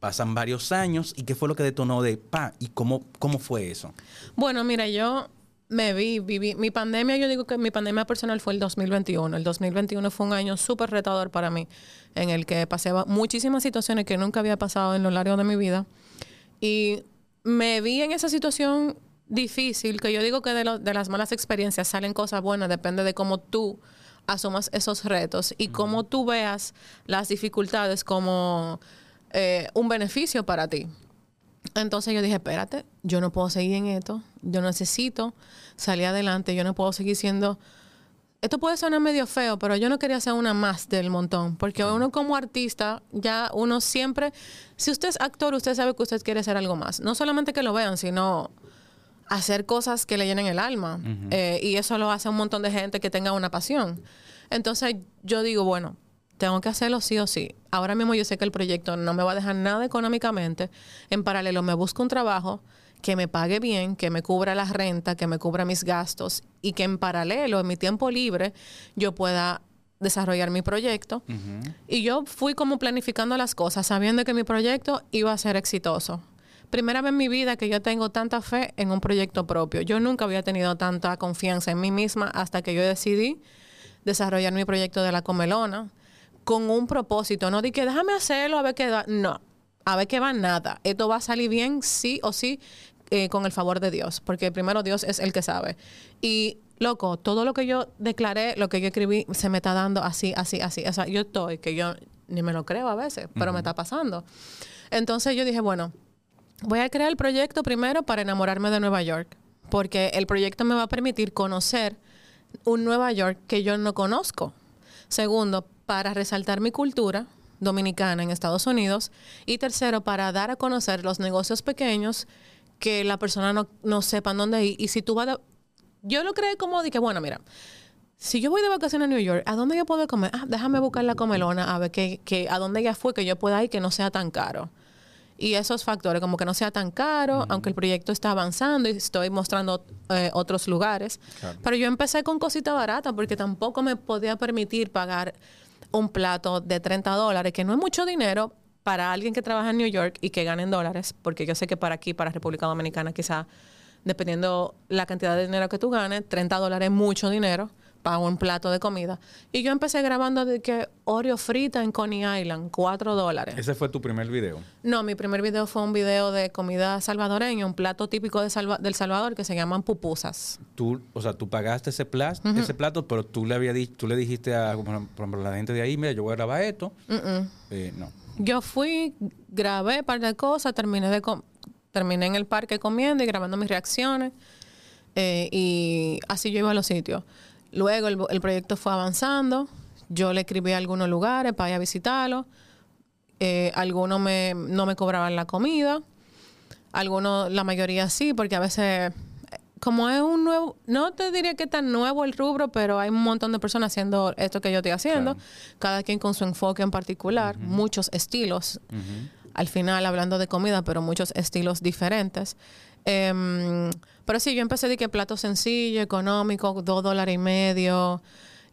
pasan varios años, ¿y qué fue lo que detonó de, pa, y cómo, cómo fue eso? bueno, mira, yo me vi, viví. Mi pandemia, yo digo que mi pandemia personal fue el 2021. El 2021 fue un año súper retador para mí, en el que pasé muchísimas situaciones que nunca había pasado en lo largo de mi vida. Y me vi en esa situación difícil, que yo digo que de, lo- de las malas experiencias salen cosas buenas, depende de cómo tú asumas esos retos y cómo tú veas las dificultades como eh, un beneficio para ti. Entonces yo dije, espérate, yo no puedo seguir en esto, yo necesito salir adelante, yo no puedo seguir siendo... Esto puede sonar medio feo, pero yo no quería ser una más del montón, porque uno como artista, ya uno siempre, si usted es actor, usted sabe que usted quiere ser algo más. No solamente que lo vean, sino hacer cosas que le llenen el alma. Eh, y eso lo hace un montón de gente que tenga una pasión. Entonces yo digo, bueno, tengo que hacerlo sí o sí. Ahora mismo yo sé que el proyecto no me va a dejar nada económicamente. En paralelo me busco un trabajo que me pague bien, que me cubra la renta, que me cubra mis gastos y que en paralelo, en mi tiempo libre, yo pueda desarrollar mi proyecto. Y yo fui como planificando las cosas, sabiendo que mi proyecto iba a ser exitoso. Primera vez en mi vida que yo tengo tanta fe en un proyecto propio. Yo nunca había tenido tanta confianza en mí misma hasta que yo decidí desarrollar mi proyecto de la comelona con un propósito. No di que déjame hacerlo a ver qué va. No, a ver qué va nada. Esto va a salir bien sí o sí eh, con el favor de Dios, porque primero Dios es el que sabe. Y loco, todo lo que yo declaré, lo que yo escribí, se me está dando así, así, así. O sea, yo estoy, que yo ni me lo creo a veces, pero me está pasando. Entonces yo dije, bueno, voy a crear el proyecto primero para enamorarme de Nueva York, porque el proyecto me va a permitir conocer un Nueva York que yo no conozco. Segundo, para resaltar mi cultura dominicana en Estados Unidos. Y tercero, para dar a conocer los negocios pequeños que la persona no, no sepa dónde ir. Y si tú vas Yo lo creé como de que, bueno, mira, si yo voy de vacaciones a New York, ¿a dónde yo puedo comer? Ah, déjame buscar la comelona a ver que, que, a dónde ya fue que yo pueda ir que no sea tan caro y esos factores, como que no sea tan caro, aunque el proyecto está avanzando y estoy mostrando eh, otros lugares. Pero yo empecé con cosita barata porque tampoco me podía permitir pagar un plato de 30 dólares, que no es mucho dinero para alguien que trabaja en New York y que gane en dólares, porque yo sé que para aquí, para República Dominicana, quizá, dependiendo la cantidad de dinero que tú ganes, 30 dólares es mucho dinero para un plato de comida. Y yo empecé grabando de que Oreo frita en Coney Island, 4 dólares. ¿Ese fue tu primer video? No, mi primer video fue un video de comida salvadoreña, un plato típico de del Salvador que se llaman pupusas. Tú, o sea, tú pagaste ese, plato, ese plato, pero tú le, había tú le dijiste a la gente de ahí, mira, yo voy a grabar esto. Eh, no. Yo fui, grabé un par de cosas, terminé, de terminé en el parque comiendo y grabando mis reacciones. Eh, y así yo iba a los sitios. Luego el, proyecto fue avanzando. Yo le escribí a algunos lugares para ir a visitarlo. Eh, algunos me, no me cobraban la comida. Algunos, la mayoría sí, porque a veces, como es un nuevo, no te diría que tan nuevo el rubro, pero hay un montón de personas haciendo esto que yo estoy haciendo. Cada quien con su enfoque en particular, muchos estilos. Al final, hablando de comida, pero muchos estilos diferentes. Em, pero sí, yo empecé de que plato sencillo, económico, dos dólares y medio.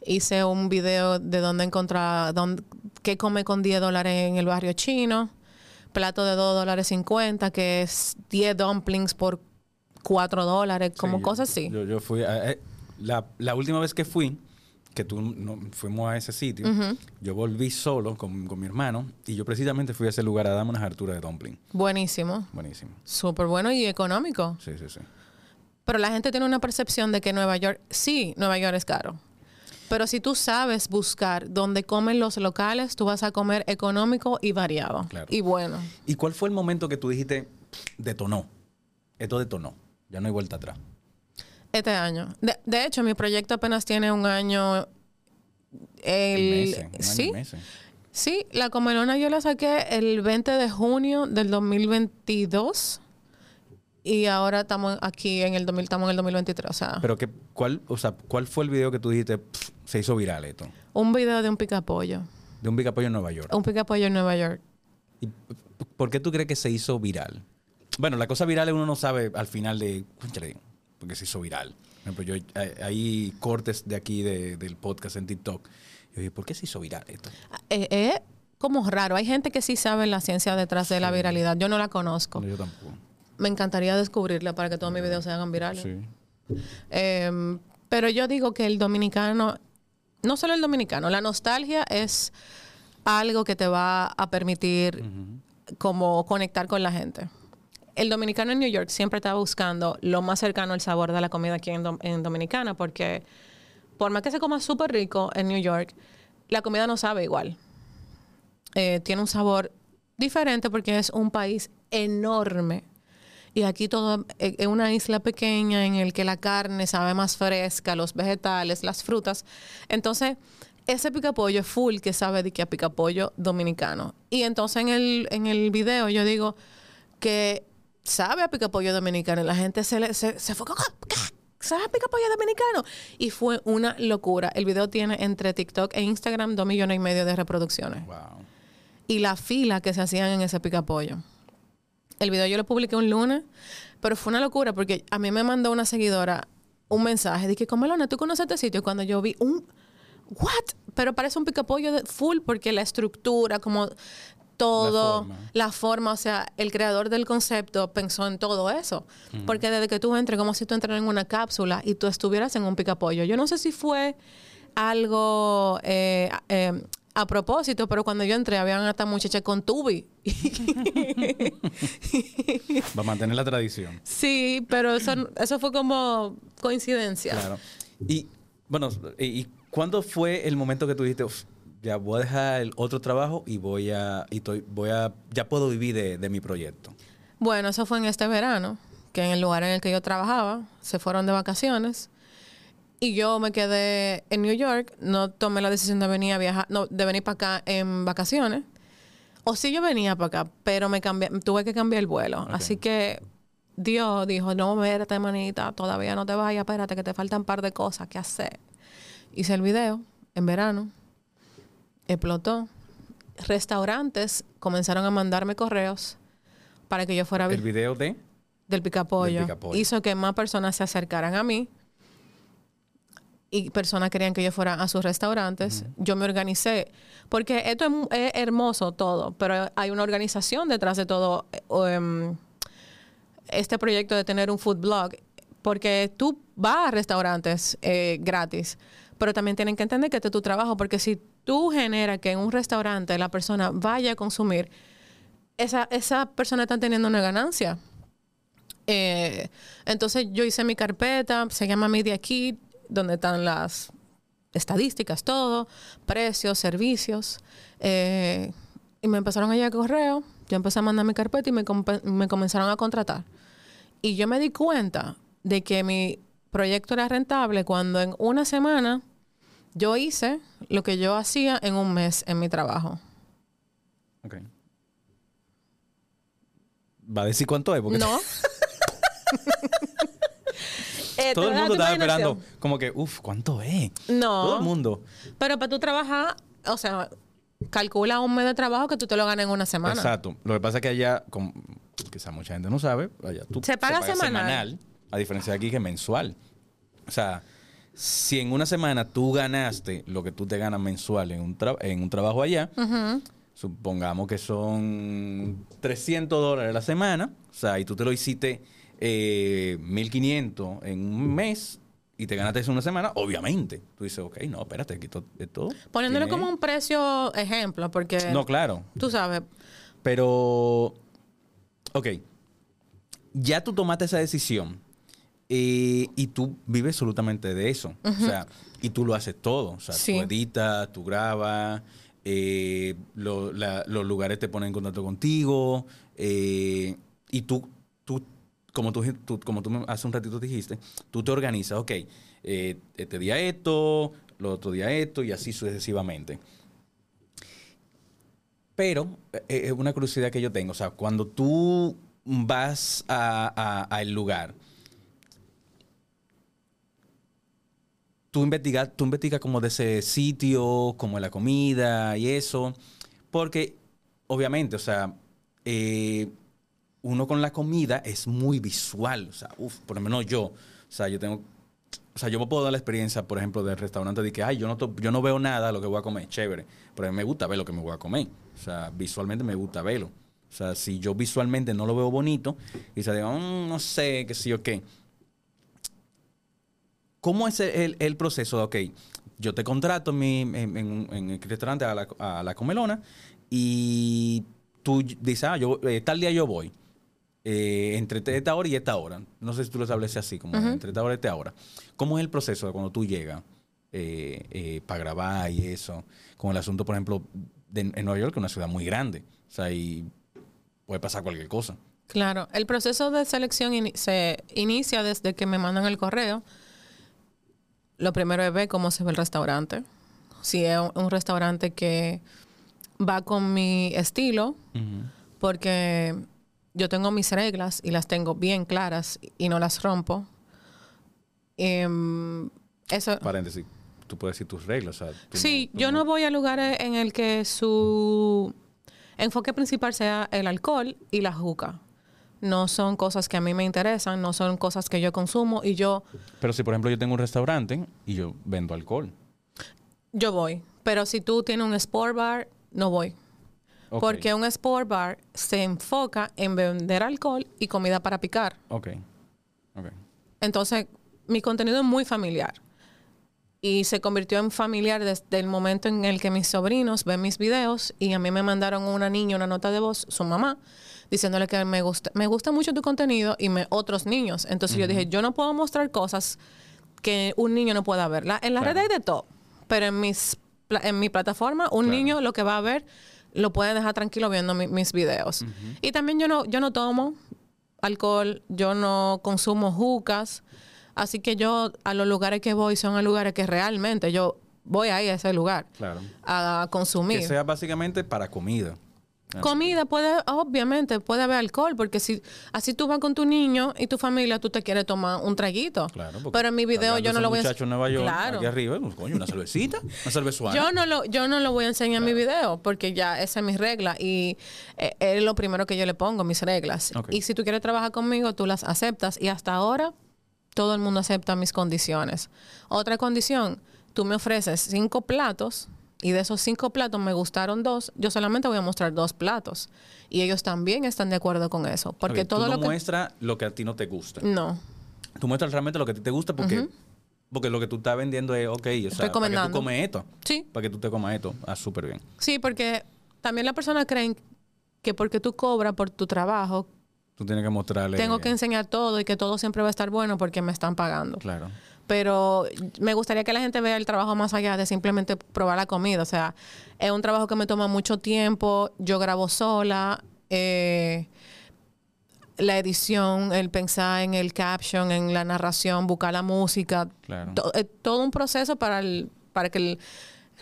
Hice un video de dónde encontrar, dónde, qué come con 10 dólares en el barrio chino. Plato de 2 dólares 50, que es 10 dumplings por 4 dólares, como cosas así. Yo, fui, eh, la, la, última vez que fui, que tú no, fuimos a ese sitio, yo volví solo con, con, mi hermano y yo precisamente fui a ese lugar a darme unas harturas de dumpling. Buenísimo. Buenísimo. Súper bueno y económico. Sí, sí, sí. Pero la gente tiene una percepción de que Nueva York, sí, Nueva York es caro. Pero si tú sabes buscar dónde comen los locales, tú vas a comer económico y variado. Y bueno. ¿Y cuál fue el momento que tú dijiste, detonó? Esto detonó. Ya no hay vuelta atrás. Este año. De, hecho, mi proyecto apenas tiene un año. El, sí. Sí, la comelona yo la saqué el 20 de junio del 2022 y ahora estamos aquí en el estamos en el 2023, o sea. Pero que cuál, o sea, ¿cuál fue el video que tú dijiste se hizo viral esto? Un video de un picapollo. De un picapollo en Nueva York. Un picapollo en Nueva York. ¿Y por qué tú crees que se hizo viral? Bueno, la cosa viral uno no sabe al final de, porque se hizo viral. yo, hay, cortes de aquí del podcast en TikTok. Yo dije, ¿por qué se hizo viral esto? Es eh, eh, como raro. Hay gente que sí sabe la ciencia detrás de la viralidad. Yo no la conozco. yo tampoco me encantaría descubrirla para que todos mis videos se hagan virales. Sí. Em, pero yo digo que el dominicano, no solo el dominicano, la nostalgia es algo que te va a permitir como conectar con la gente. El dominicano en New York siempre está buscando lo más cercano al sabor de la comida aquí en, Dominicana, porque por más que se coma súper rico en New York, la comida no sabe igual. Eh, tiene un sabor diferente porque es un país enorme. Y aquí todo eh, es una isla pequeña en el que la carne sabe más fresca, los vegetales, las frutas. Entonces, ese picapollo es full que sabe de que a picapollo dominicano. Y entonces en el, en el video yo digo que sabe a picapollo dominicano y la gente se, le, se, se fue, ¿sabe a picapollo dominicano? Y fue una locura. El video tiene entre TikTok e Instagram dos millones y medio de reproducciones. Wow. Y la fila que se hacían en ese picapollo. El video yo lo publiqué un lunes, pero fue una locura porque a mí me mandó una seguidora un mensaje que, Comelona, ¿tú conoces este sitio? Cuando yo vi un... ¿What? Pero parece un picapollo de full porque la estructura, como todo, forma. la forma, o sea, el creador del concepto pensó en todo eso. Porque desde que tú entres, como si tú entras en una cápsula y tú estuvieras en un picapollo. Yo no sé si fue algo eh, eh, a propósito, pero cuando yo entré, habían hasta muchachas con tubi. Va a mantener la tradición. sí, pero eso, eso fue como coincidencia. Claro. Y, bueno, y, cuándo fue el momento que tú dijiste, "Uf, ya voy a dejar el otro trabajo y voy a, y estoy, voy a, ya puedo vivir de, de mi proyecto? Bueno, eso fue en este verano, que en el lugar en el que yo trabajaba se fueron de vacaciones y yo me quedé en New York, no tomé la decisión de venir a viajar, no, de venir para acá en vacaciones. O sí yo venía para acá, pero me cambié, tuve que cambiar el vuelo. Así que Dios dijo, no, espérate, manita, todavía no te vayas, espérate, que te faltan un par de cosas que hacer. Hice el video en verano, explotó. Restaurantes comenzaron a mandarme correos para que yo fuera a El video de... del picapollo, Del picapollo. hizo que más personas se acercaran a mí y personas querían que yo fuera a sus restaurantes. Yo me organicé, porque esto es, hermoso todo, pero hay una organización detrás de todo eh, em, este proyecto de tener un food blog, porque tú vas a restaurantes eh, gratis, pero también tienen que entender que este es tu trabajo, porque si tú generas que en un restaurante la persona vaya a consumir, esa, esa persona está teniendo una ganancia. Eh, entonces yo hice mi carpeta, se llama Media Kit, donde están las estadísticas, todo, precios, servicios. eh, y me empezaron a llegar correo, yo empecé a mandar mi carpeta y me, me comenzaron a contratar. Y yo me di cuenta de que mi proyecto era rentable cuando en una semana yo hice lo que yo hacía en un mes en mi trabajo. Ok. ¿Va a decir cuánto es? Porque No. Eh, todo el mundo estaba esperando, como que, uff, ¿cuánto es? No. Todo el mundo. Pero para tú trabajar, o sea, calcula un mes de trabajo que tú te lo ganas en una semana. Exacto. Lo que pasa es que allá, como quizá mucha gente no sabe, allá tú Se paga semanal. A diferencia de aquí que es mensual. O sea, si en una semana tú ganaste lo que tú te ganas mensual en un, tra- en un trabajo allá, supongamos que son 300 dólares a la semana, o sea, y tú te lo hiciste eh, 1500 en un mes y te ganaste eso en una semana, obviamente. Tú dices, ok, no, espérate, aquí to- esto. Poniéndole tiene- como un precio ejemplo, porque No, claro. tú sabes, Pero, ok, ya tú tomaste esa decisión eh, y tú vives absolutamente de eso. O sea, y tú lo haces todo. O sea, Sí. tú editas, tú grabas, eh, lo- la- los lugares te ponen en contacto contigo eh, y tú, tú como tú, tú- como tú hace un ratito dijiste, tú te organizas, ok, este día esto, lo otro día esto y así sucesivamente. Pero es una curiosidad que yo tengo. O sea, cuando tú vas a- a- al lugar, tú investigas, tú investigas como de ese sitio, como la comida y eso. Porque, obviamente, o sea, eh, uno con la comida es muy visual. O sea, uf, por lo menos yo. O sea, yo tengo. O sea, yo me puedo dar la experiencia, por ejemplo, del restaurante de que, ay, yo no, yo no veo nada lo que voy a comer, chévere. Pero a mí me gusta ver lo que me voy a comer. O sea, visualmente me gusta verlo. O sea, si yo visualmente no lo veo bonito, y se digo, "Mm, no sé, qué sé yo qué. ¿Cómo es el, el proceso? Ok, yo te contrato en, mi, en, en- en el restaurante a la, a la comelona y tú dices, ah, yo, eh, tal día yo voy. eh, entre esta hora y esta hora. No sé si tú lo estableces así, como entre esta hora y esta hora. ¿Cómo es el proceso de cuando tú llegas eh, para grabar y eso? Con el asunto, por ejemplo, de- en Nueva York es una ciudad muy grande. O sea, y puede pasar cualquier cosa. Claro, el proceso de selección se inicia desde que me mandan el correo. Lo primero es ver cómo se ve el restaurante. Si es un, restaurante que va con mi estilo, porque yo tengo mis reglas y las tengo bien claras y no las rompo. Em, eso, Paréntesis, tú puedes decir tus reglas. O sea, tú Sí, tú yo no voy a lugares en el que su enfoque principal sea el alcohol y la juca. No son cosas que a mí me interesan, no son cosas que yo consumo y yo, Pero si, por ejemplo, yo tengo un restaurante y yo vendo alcohol. yo voy. Pero si tú tienes un sport bar, no voy. Porque un sport bar se enfoca en vender alcohol y comida para picar. Ok. Ok. Entonces, mi contenido es muy familiar. Y se convirtió en familiar desde el momento en el que mis sobrinos ven mis videos y a mí me mandaron una niña una nota de voz, su mamá, diciéndole que me gusta, me gusta mucho tu contenido y me, otros niños. Entonces yo dije, yo no puedo mostrar cosas que un niño no pueda ver. La- en la Claro. red hay de todo, pero en, mis, en mi plataforma, un Claro. niño lo que va a ver lo puede dejar tranquilo viendo mi- mis videos. Y también yo no, yo no tomo alcohol, yo no consumo jucas, así que yo a los lugares que voy son a lugares que realmente yo voy ahí a ese lugar Claro. a consumir. Que sea básicamente para comida. Comida puede, obviamente, puede haber alcohol, porque si así tú vas con tu niño y tu familia, tú te quieres tomar un traguito. Claro, porque Pero en mi video yo no lo voy a muchacho en Nueva York, Claro. aquí arriba, pues, coño, una cervecita, una cervezuana. Yo no lo, yo no lo voy a enseñar en mi video porque ya esa es mi regla y eh, es lo primero que yo le pongo, mis reglas. Y si tú quieres trabajar conmigo, tú las aceptas y hasta ahora todo el mundo acepta mis condiciones. Otra condición, tú me ofreces cinco platos y de esos cinco platos me gustaron dos, yo solamente voy a mostrar dos platos y ellos también están de acuerdo con eso. Porque Ok, todo tú no lo que... muestras lo que a ti no te gusta. No, Tú muestras realmente lo que a ti te gusta porque, porque lo que tú estás vendiendo es, ok, o sea, para que tú comes esto. Sí. Para que tú te comas esto. Ah, súper bien. sí, porque también las personas creen que porque tú cobras por tu trabajo, Tú tienes que mostrarle... tengo que enseñar todo y que todo siempre va a estar bueno porque me están pagando. Claro. Pero me gustaría que la gente vea el trabajo más allá de simplemente probar la comida. O sea, es un trabajo que me toma mucho tiempo. Yo grabo sola. eh, la edición, el pensar en el caption, en la narración, buscar la música. Claro. To- todo un proceso para, el, para que el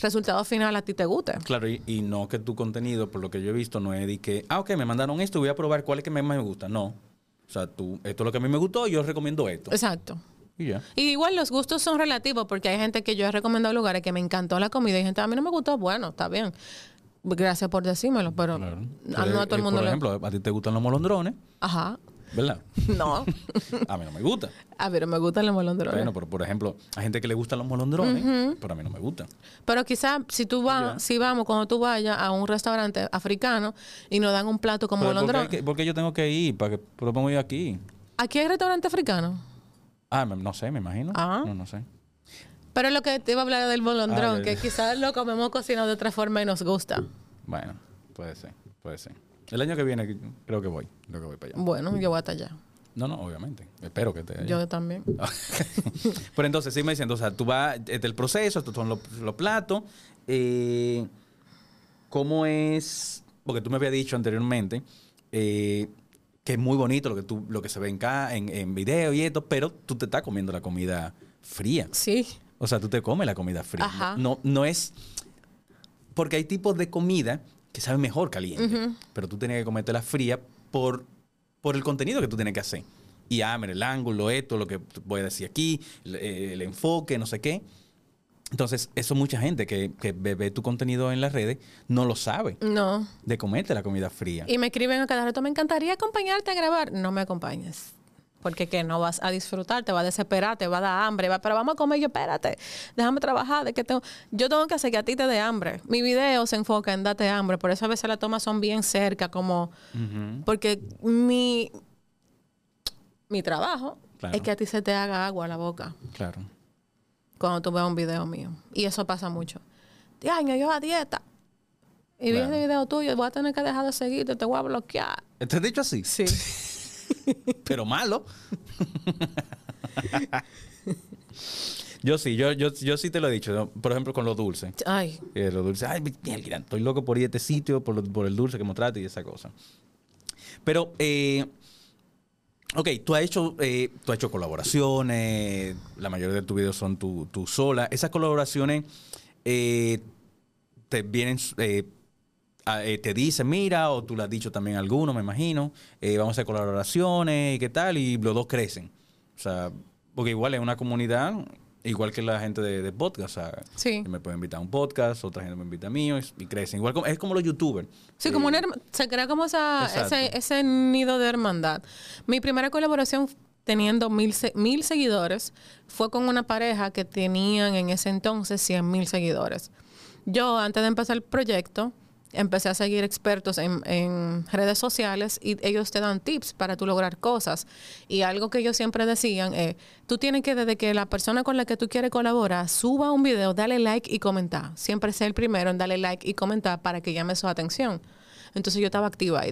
resultado final a ti te guste. Claro, y, y no que tu contenido, por lo que yo he visto, no es de que, ah, ok, me mandaron esto y voy a probar cuál es que más me gusta. No. O sea, tú, esto es lo que a mí me gustó, yo recomiendo esto. Exacto. Y ya. Y igual los gustos son relativos porque hay gente que yo he recomendado lugares que me encantó la comida y gente a mí no me gustó. Bueno, está bien. Gracias por decírmelo, pero Claro. a, no a todo el mundo Por le... ejemplo, a ti te gustan los molondrones, Ajá. ¿verdad? No. A mí no me gusta. a ver, me gustan los molondrones. Bueno, pero por ejemplo, hay gente que le gustan los molondrones, pero a mí no me gustan. Pero quizás si tú vas, Ya. si vamos, cuando tú vayas a un restaurante africano y nos dan un plato con Pero ¿por, qué, molondrones. por qué yo tengo que ir? ¿Para que lo pongo yo aquí? ¿Aquí hay restaurante africano? Ah, no sé, me imagino. Ah. No, no sé. Pero lo que te iba a hablar del molondrón, Ah, que quizás lo comemos cocinado de otra forma y nos gusta. Bueno, puede ser, puede ser. El año que viene creo que voy, creo que voy para allá. Bueno, yo voy hasta allá. No, no, obviamente. Espero que esté allá. Yo también. Pero entonces, sí me diciendo, o sea, tú vas, este, el proceso, estos son los, los platos. eh, ¿Cómo es? Porque tú me habías dicho anteriormente eh, que es muy bonito lo que tú, lo que se ve en, ca- en, en video y esto, pero tú te estás comiendo la comida fría. Sí. O sea, tú te comes la comida fría. Ajá. No, no es. Porque hay tipos de comida que saben mejor caliente. Pero tú tienes que comértela fría por, por el contenido que tú tienes que hacer. Y ah, mira, el ángulo, esto, lo que voy a decir aquí, el, el enfoque, no sé qué. Entonces, eso mucha gente que, que ve, tu contenido en las redes no lo sabe No. de comerte la comida fría. Y me escriben a cada rato, me encantaría acompañarte a grabar. No me acompañes. Porque que no vas a disfrutar, te va a desesperar, te va a dar hambre, va, pero vamos a comer, yo espérate, déjame trabajar, de que tengo, yo tengo que hacer que a ti te dé hambre. Mi video se enfoca en darte hambre, por eso a veces las tomas son bien cerca, como, porque mi, mi trabajo Claro. es que a ti se te haga agua a la boca Claro. Cuando tú veas un video mío. Y eso pasa mucho. Diaño, yo a dieta. Y vi Claro. ese video tuyo, voy a tener que dejar de seguirte, te voy a bloquear. ¿Te has dicho así? Sí. pero malo. Yo sí, yo, yo, yo sí te lo he dicho. ¿no? Por ejemplo, con los dulces. Ay, Eh, los dulces. Ay, mierda, estoy loco por ir a este sitio, por, lo- por el dulce que me trate y esa cosa. Pero, eh, ok, tú has hecho, eh, tú has hecho colaboraciones, la mayoría de tus videos son tú, tú sola. Esas colaboraciones eh, te vienen, eh, eh, te dicen, mira, o tú le has dicho también a alguno, me imagino, eh, vamos a hacer colaboraciones y qué tal, y los dos crecen. O sea, porque igual es una comunidad, igual que la gente de, de podcast. Sea, Sí. me puede invitar a un podcast, otra gente me invita a mí y, crecen. Igual como, es como los youtubers. Sí, Eh, como una se crea como esa, ese, ese nido de hermandad. Mi primera colaboración teniendo mil, mil seguidores fue con una pareja que tenían en ese entonces 100 mil seguidores. Yo, antes de empezar el proyecto, empecé a seguir expertos en, en redes sociales y ellos te dan tips para tú lograr cosas. Y algo que ellos siempre decían es, tú tienes que desde que la persona con la que tú quieres colaborar suba un video, dale like y comentar. Siempre ser el primero en darle like y comentar para que llame su atención. Entonces yo estaba activa y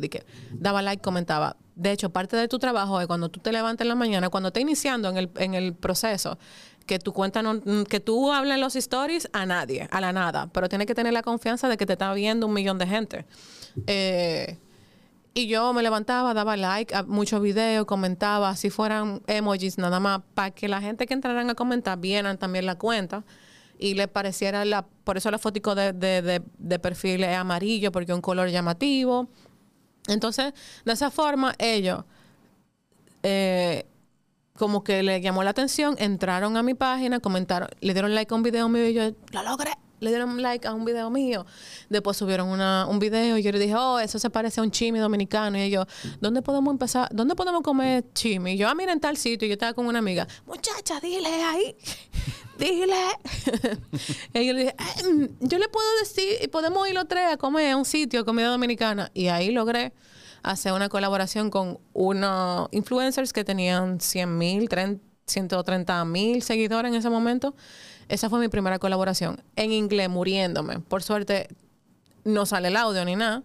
daba like, comentaba. De hecho, parte de tu trabajo es cuando tú te levantas en la mañana, cuando estás iniciando en el, en el proceso, que tu cuenta no, que tú hables los stories a nadie, a la nada, pero tienes que tener la confianza de que te está viendo un millón de gente. Eh, y yo me levantaba, daba like a muchos videos, comentaba, si fueran emojis nada más, para que la gente que entraran a comentar vieran también la cuenta y le pareciera la, por eso la fotico de, de, de, de perfil es amarillo, porque es un color llamativo. Entonces, de esa forma, ellos, eh, como que le llamó la atención, entraron a mi página, comentaron, le dieron like a un video mío y yo, lo logré. Le dieron like a un video mío. Después subieron una, un video y yo le dije, oh, eso se parece a un chimi dominicano. Y ellos, ¿dónde podemos empezar? ¿Dónde podemos comer chimi? Y yo, ah, mira, en tal sitio. Y yo estaba con una amiga, muchacha, dile ahí. dile. y yo le dije, "Ay, mm, yo le puedo decir, podemos ir los tres a comer a un sitio comida dominicana. Y ahí logré hacer una colaboración con unos influencers que tenían 100 mil, 130 mil seguidores en ese momento. Esa fue mi primera colaboración. En inglés, muriéndome. Por suerte, no sale el audio ni nada.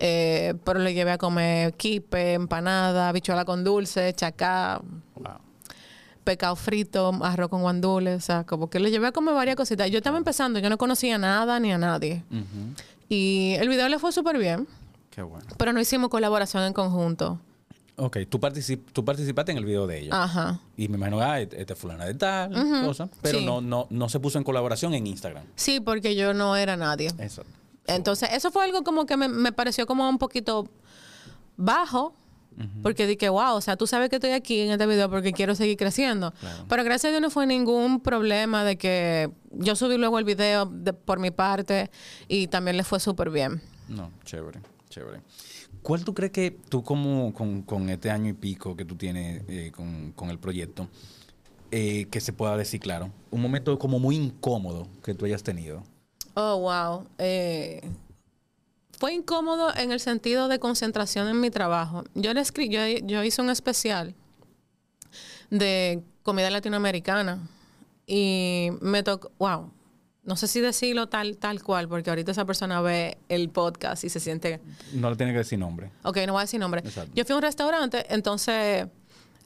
Eh, pero le llevé a comer quipe, empanada, bichuela con dulce, chacá, Wow. pescado frito, arroz con guandules. O sea, como que le llevé a comer varias cositas. Yo estaba empezando, yo no conocía nada ni a nadie. Y el video le fue súper bien, Qué bueno. pero no hicimos colaboración en conjunto. Ok, tú, particip- tú participaste en el video de ellos. Ajá. Y me imagino, ah, este es fulana de tal, cosa. Pero sí. no, no, no se puso en colaboración en Instagram. Sí, porque yo no era nadie. Eso. Entonces, eso fue algo como que me, me pareció como un poquito bajo. Porque dije, wow, o sea, tú sabes que estoy aquí en este video porque quiero seguir creciendo. Claro. Pero gracias a Dios no fue ningún problema de que yo subí luego el video de- por mi parte y también le fue súper bien. No, chévere, chévere. ¿Cuál tú crees que tú como con, con este año y pico que tú tienes eh, con, con el proyecto, eh, que se pueda decir claro, un momento como muy incómodo que tú hayas tenido? Oh, wow. Eh, fue incómodo en el sentido de concentración en mi trabajo. Yo, le escri- yo, yo hice un especial de comida latinoamericana y me tocó, wow, no sé si decirlo tal, tal cual, porque ahorita esa persona ve el podcast y se siente No le tienes que decir nombre. Ok, no voy a decir nombre. Exacto. Yo fui a un restaurante, entonces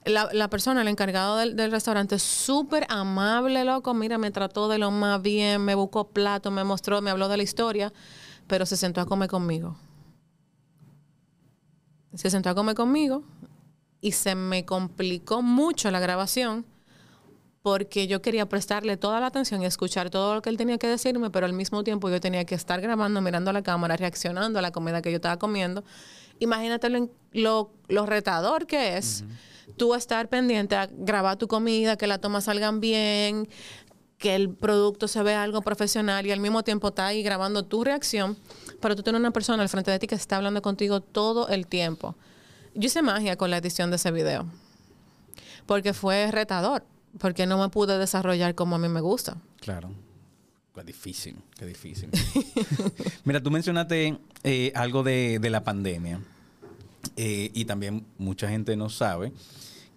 la, la persona, el encargado del, del restaurante, súper amable, loco. Mira, me trató de lo más bien, me buscó plato, me mostró, me habló de la historia, pero se sentó a comer conmigo. Se sentó a comer conmigo y se me complicó mucho la grabación porque yo quería prestarle toda la atención y escuchar todo lo que él tenía que decirme, pero al mismo tiempo yo tenía que estar grabando, mirando a la cámara, reaccionando a la comida que yo estaba comiendo. Imagínate lo, lo, lo retador que es tú estar pendiente a grabar tu comida, que las tomas salgan bien, que el producto se vea algo profesional y al mismo tiempo está ahí grabando tu reacción, pero tú tienes una persona al frente de ti que está hablando contigo todo el tiempo. Yo hice magia con la edición de ese video, porque fue retador, porque no me pude desarrollar como a mí me gusta. Claro. Qué difícil, qué difícil. Mira, tú mencionaste eh, algo de, de la pandemia. Eh, y también mucha gente no sabe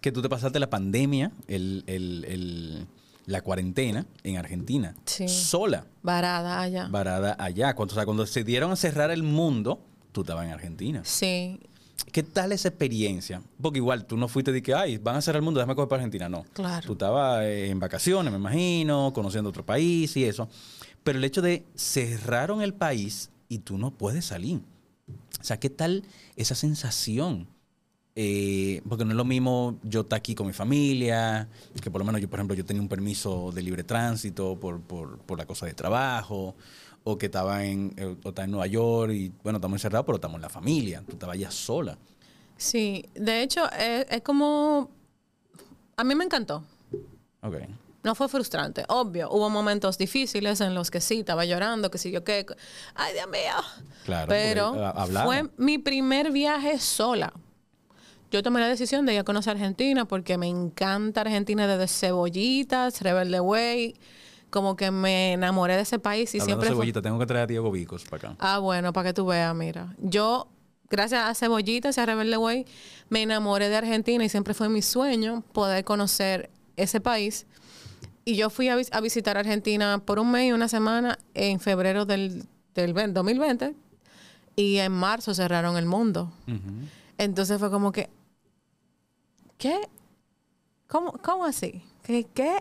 que tú te pasaste la pandemia, el, el- el- la cuarentena en Argentina. Sí. Sola, Varada allá. varada allá. Cuando, o sea, cuando se dieron a cerrar el mundo, tú estabas en Argentina. Sí. ¿Qué tal esa experiencia? Porque igual tú no fuiste de que, ay, van a cerrar el mundo, déjame coger para Argentina. No. Claro. Tú estabas eh, en vacaciones, me imagino, conociendo otro país y eso. Pero el hecho de cerraron el país y tú no puedes salir. O sea, ¿qué tal esa sensación? Eh, porque no es lo mismo yo estar aquí con mi familia, que por lo menos yo, por ejemplo, yo tenía un permiso de libre tránsito por, por, por la cosa de trabajo, o que estaba en, eh, o estaba en Nueva York y bueno, estamos encerrados, pero estamos en la familia, tú estabas ya sola. Sí, de hecho, es, es como... A mí me encantó. Ok. No fue frustrante, obvio. Hubo momentos difíciles en los que sí, estaba llorando, que sí, yo qué. Ay, Dios mío. Claro, Pero porque, hablaba. fue mi primer viaje sola. Yo tomé la decisión de ir a conocer Argentina porque me encanta Argentina desde Cebollitas, Rebelde Way. Como que me enamoré de ese país y Hablando siempre fue- cebollita, tengo que traer a Diego Vicos para acá. Ah, bueno, para que tú veas, mira. Yo, gracias a Cebollitas y a Rebelde Way, me enamoré de Argentina y siempre fue mi sueño poder conocer ese país. Y yo fui a, vis- a visitar Argentina por un mes y una semana en febrero del, del 20 2020 y en marzo cerraron el mundo. Entonces fue como que, ¿qué? ¿Cómo, cómo así? ¿Qué, ¿Qué?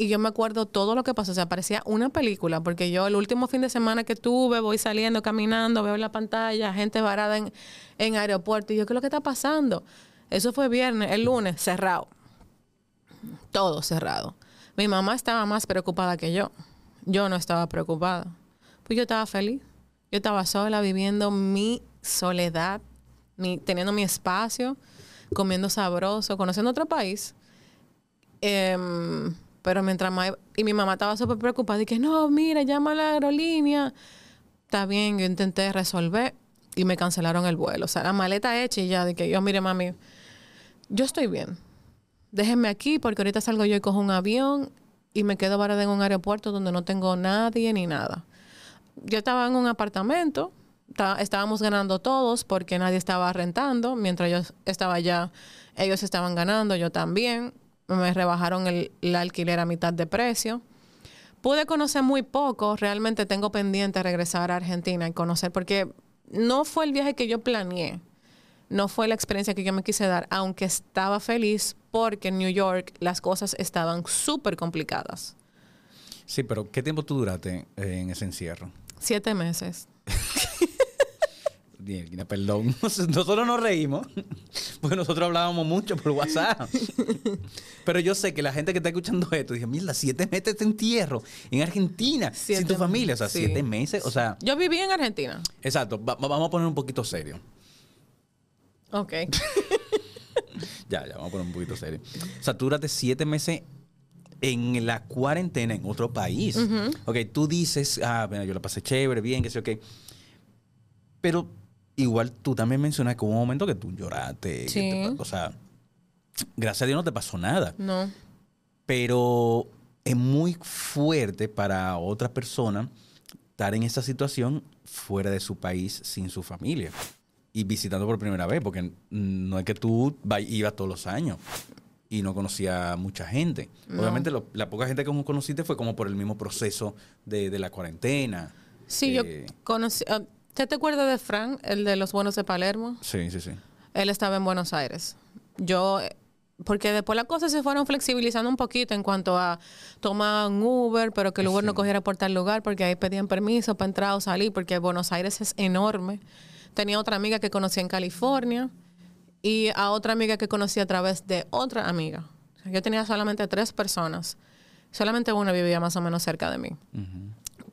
Y yo me acuerdo todo lo que pasó. O sea, parecía una película, porque yo el último fin de semana que tuve, voy saliendo, caminando, veo la pantalla, gente varada en, en aeropuerto. Y yo, ¿qué es lo que está pasando? Eso fue viernes, el lunes, cerrado. Todo cerrado. Mi mamá estaba más preocupada que yo. Yo no estaba preocupada. Pues yo estaba feliz. Yo estaba sola, viviendo mi soledad, mi, teniendo mi espacio, comiendo sabroso, conociendo otro país. Em, pero mientras más... Y mi mamá estaba súper preocupada que no, mira, llama a la aerolínea. Está bien, yo intenté resolver y me cancelaron el vuelo. O sea, la maleta hecha y ya, que yo, mire, mami, yo estoy bien. Déjenme aquí porque ahorita salgo yo y cojo un avión y me quedo varada en un aeropuerto donde no tengo nadie ni nada. Yo estaba en un apartamento, ta- estábamos ganando todos porque nadie estaba rentando. Mientras yo estaba allá, ellos estaban ganando, yo también. Me rebajaron el, el alquiler a mitad de precio. Pude conocer muy poco, realmente tengo pendiente regresar a Argentina y conocer, porque no fue el viaje que yo planeé, no fue la experiencia que yo me quise dar, aunque estaba feliz porque en New York las cosas estaban súper complicadas. Sí, pero ¿qué tiempo tú duraste en ese encierro? Siete meses. Perdón. Nosotros nos reímos porque nosotros hablábamos mucho por WhatsApp. Pero yo sé que la gente que está escuchando esto dice, mira, siete meses de entierro en Argentina, Siete sin tu familia. O sea, sí. siete meses. O sea, Yo viví en Argentina. exacto. va- va- vamos a poner un poquito serio. Ok. Ya, ya, vamos a poner un poquito serio. O sea, tú duraste siete meses en la cuarentena en otro país. Ok, tú dices, ah, mira, yo la pasé chévere, bien, que sé, ok. Pero igual tú también mencionas que hubo un momento que tú lloraste. que Sí. te o sea, gracias a Dios no te pasó nada. No. Pero es muy fuerte para otra persona estar en esa situación fuera de su país sin su familia y visitando por primera vez, porque no es que tú ibas todos los años y no conocía a mucha gente. No. Obviamente lo- la poca gente que conociste fue como por el mismo proceso de, de la cuarentena. Sí, Eh, yo conocí. Ah, ¿Te acuerdas de Frank, el de los buenos de Palermo? Sí, sí, sí. Él estaba en Buenos Aires. Yo, eh, porque después las cosas se fueron flexibilizando un poquito en cuanto a tomar un Uber, pero que el Uber no cogiera por tal lugar porque ahí pedían permiso para entrar o salir, porque Buenos Aires es enorme. Tenía otra amiga que conocía en California y a otra amiga que conocí a través de otra amiga. O sea, yo tenía solamente tres personas. Solamente una vivía más o menos cerca de mí.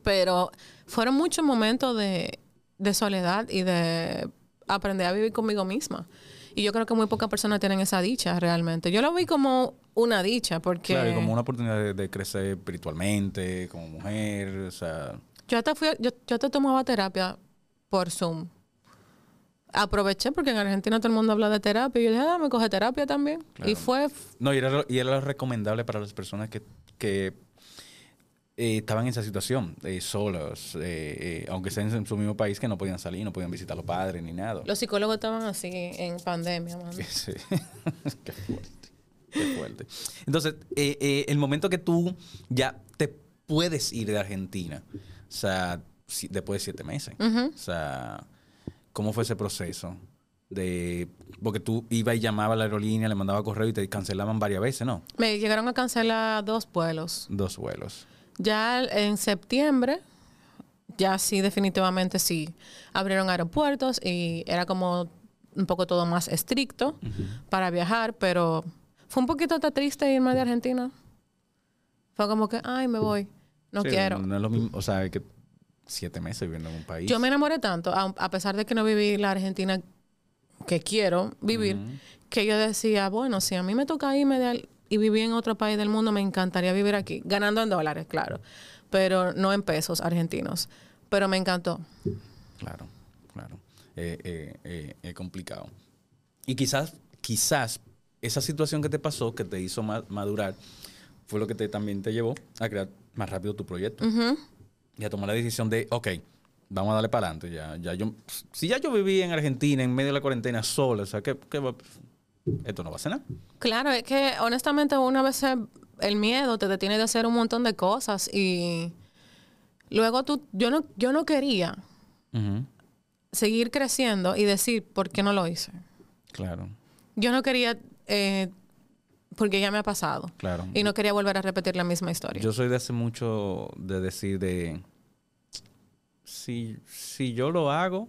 Pero fueron muchos momentos de, de soledad y de aprender a vivir conmigo misma. Y yo creo que muy pocas personas tienen esa dicha realmente. Yo lo vi como una dicha porque Claro, y como una oportunidad de, de crecer espiritualmente, como mujer, o sea... yo hasta fui, yo, yo hasta tomaba terapia por Zoom. Aproveché porque en Argentina todo el mundo habla de terapia y yo dije, ah, me coge terapia también. Claro. Y fue, No, y era, y era lo recomendable para las personas que, que eh, estaban en esa situación, eh, solos, eh, aunque estén en su mismo país, que no podían salir, no podían visitar a los padres ni nada. los psicólogos estaban así en pandemia, mano. Sí. Qué fuerte. Qué fuerte. Entonces, el momento que tú ya te puedes ir de Argentina, o sea, si- después de siete meses, o sea, ¿cómo fue ese proceso? De, porque tú ibas y llamabas a la aerolínea, le mandaba correo y te cancelaban varias veces, ¿no? Me llegaron a cancelar dos vuelos. Dos vuelos. Ya en septiembre, ya sí, definitivamente sí, abrieron aeropuertos y era como un poco todo más estricto para viajar, pero fue un poquito hasta triste irme de Argentina. Fue como que, ay, me voy, no Sí, quiero. No es lo mismo, o sea, que siete meses viviendo en un país. Yo me enamoré tanto, a, a pesar de que no viví la Argentina que quiero vivir, que yo decía, bueno, si a mí me toca irme de y vivir en otro país del mundo, me encantaría vivir aquí, ganando en dólares, claro, pero no en pesos argentinos. Pero me encantó. Claro, claro. Eh, eh, eh, es complicado. Y quizás, quizás esa situación que te pasó, que te hizo ma- madurar, fue lo que te, también te llevó a crear más rápido tu proyecto. Y a tomar la decisión de, ok, vamos a darle para adelante. Ya, ya yo, si ya yo viví en Argentina, en medio de la cuarentena, sola, o sea, ¿qué, qué va- esto no va a ser nada. Claro, es que honestamente una vez el miedo te detiene de hacer un montón de cosas y luego tú, yo no, yo no quería seguir creciendo y decir, ¿por qué no lo hice? Claro, Yo no quería, eh, porque ya me ha pasado. claro. Y no quería volver a repetir la misma historia. Yo soy de hace mucho de decir de si, si yo lo hago,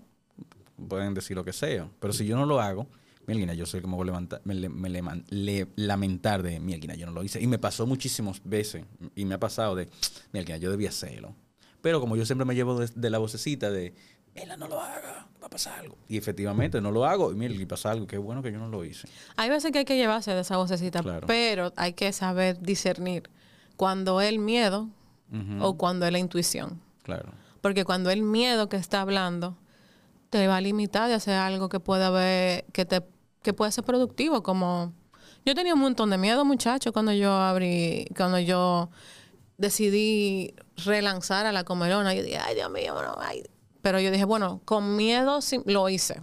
pueden decir lo que sea, pero si yo no lo hago, Mielguina, yo soy el que me voy a levantar, me, le- lamentar de Mielguina, yo no lo hice. Y me pasó muchísimas veces, y me ha pasado de Mielguina, yo debía hacerlo. Pero como yo siempre me llevo de, de la vocecita de Mira, no lo haga, va a pasar algo. Y efectivamente no lo hago, y mira, y pasa algo, qué bueno que yo no lo hice. Hay veces que hay que llevarse de esa vocecita, Claro. pero hay que saber discernir cuando es el miedo o cuando es la intuición. Claro. Porque cuando el miedo que está hablando te va a limitar de hacer algo que pueda haber, que te, que puede ser productivo, como yo tenía un montón de miedo, muchacho, cuando yo abrí, cuando yo decidí relanzar a la comelona. Yo dije, ay, Dios mío, no, ay. Pero yo dije, bueno, con miedo lo hice.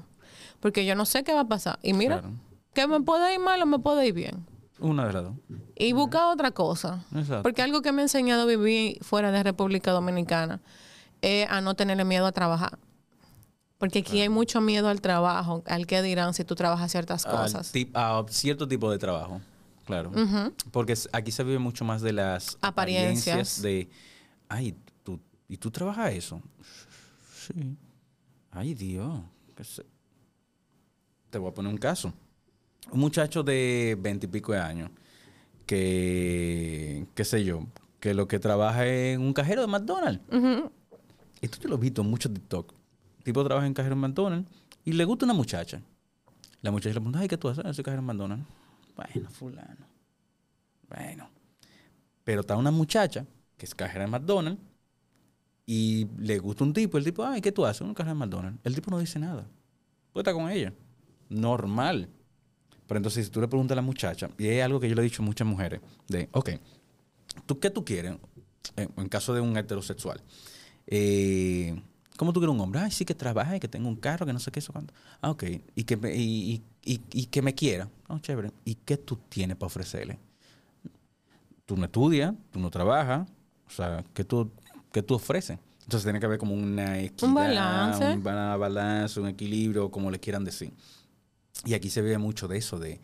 Porque yo no sé qué va a pasar. Y mira, Claro. que me puede ir mal o me puede ir bien. Una de las dos. Y buscar otra cosa. Exacto. Porque algo que me ha enseñado a vivir fuera de República Dominicana es a no tenerle miedo a trabajar. Porque aquí hay mucho miedo al trabajo, al que dirán si tú trabajas ciertas cosas. a cierto tipo de trabajo, claro. Porque aquí se vive mucho más de las Apariencias. de, ay, tú, ¿y tú trabajas eso? Sí. Ay, Dios. qué sé. Te voy a poner un caso. Un muchacho de veinte y pico de años que, qué sé yo, que lo que trabaja es un cajero de McDonald's. Esto yo lo he visto en muchos TikTok. Tipo trabaja en cajero en McDonald's y le gusta una muchacha. La muchacha le pregunta, ay, ¿qué tú haces? "Ah, Soy cajero en McDonald's. Bueno, fulano. Bueno. Pero está una muchacha que es cajera en McDonald's y le gusta un tipo. El tipo, ay, ¿qué tú haces? Un cajero en McDonald's. El tipo no dice nada. Puede estar con ella. Normal. Pero entonces, si tú le preguntas a la muchacha, y es algo que yo le he dicho a muchas mujeres, de, ok, ¿tú qué tú quieres? En, en caso de un heterosexual. Eh, ¿Cómo tú quieres un hombre? Ay, sí, que trabaje, que tenga un carro, que no sé qué, eso cuánto. Ah, ok. Y que me, y, y- y- y que me quiera. No, chévere. ¿Y qué tú tienes para ofrecerle? Tú no estudias, tú no trabajas. O sea, ¿qué tú, qué tú ofreces? Entonces tiene que haber como una equidad, balance. un ba- balance, un equilibrio, como le quieran decir. Y aquí se ve mucho de eso, de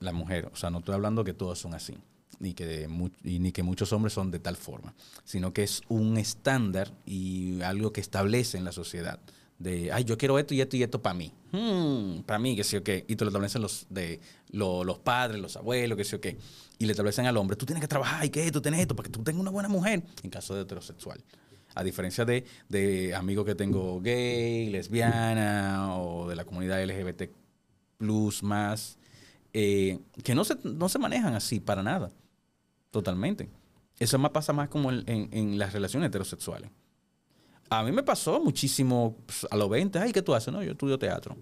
la mujer. O sea, no estoy hablando que todos son así, ni que, y ni que muchos hombres son de tal forma, sino que es un estándar y algo que establece en la sociedad. De, ay, yo quiero esto y esto y esto para mí. Hmm, para mí, que sí o qué. Y te lo establecen los, de, lo- los padres, los abuelos, que sí o qué. Y le establecen al hombre, tú tienes que trabajar y que esto, tienes esto, para que tú tengas una buena mujer. En caso de heterosexual. A diferencia de, de amigos que tengo gay, lesbiana o de la comunidad LGBT plus más, eh, que no se, no se manejan así para nada. Totalmente. Eso más pasa más como en, en- las relaciones heterosexuales. A mí me pasó muchísimo pues, a los 20. Ay, ¿qué tú haces? No, yo estudio teatro.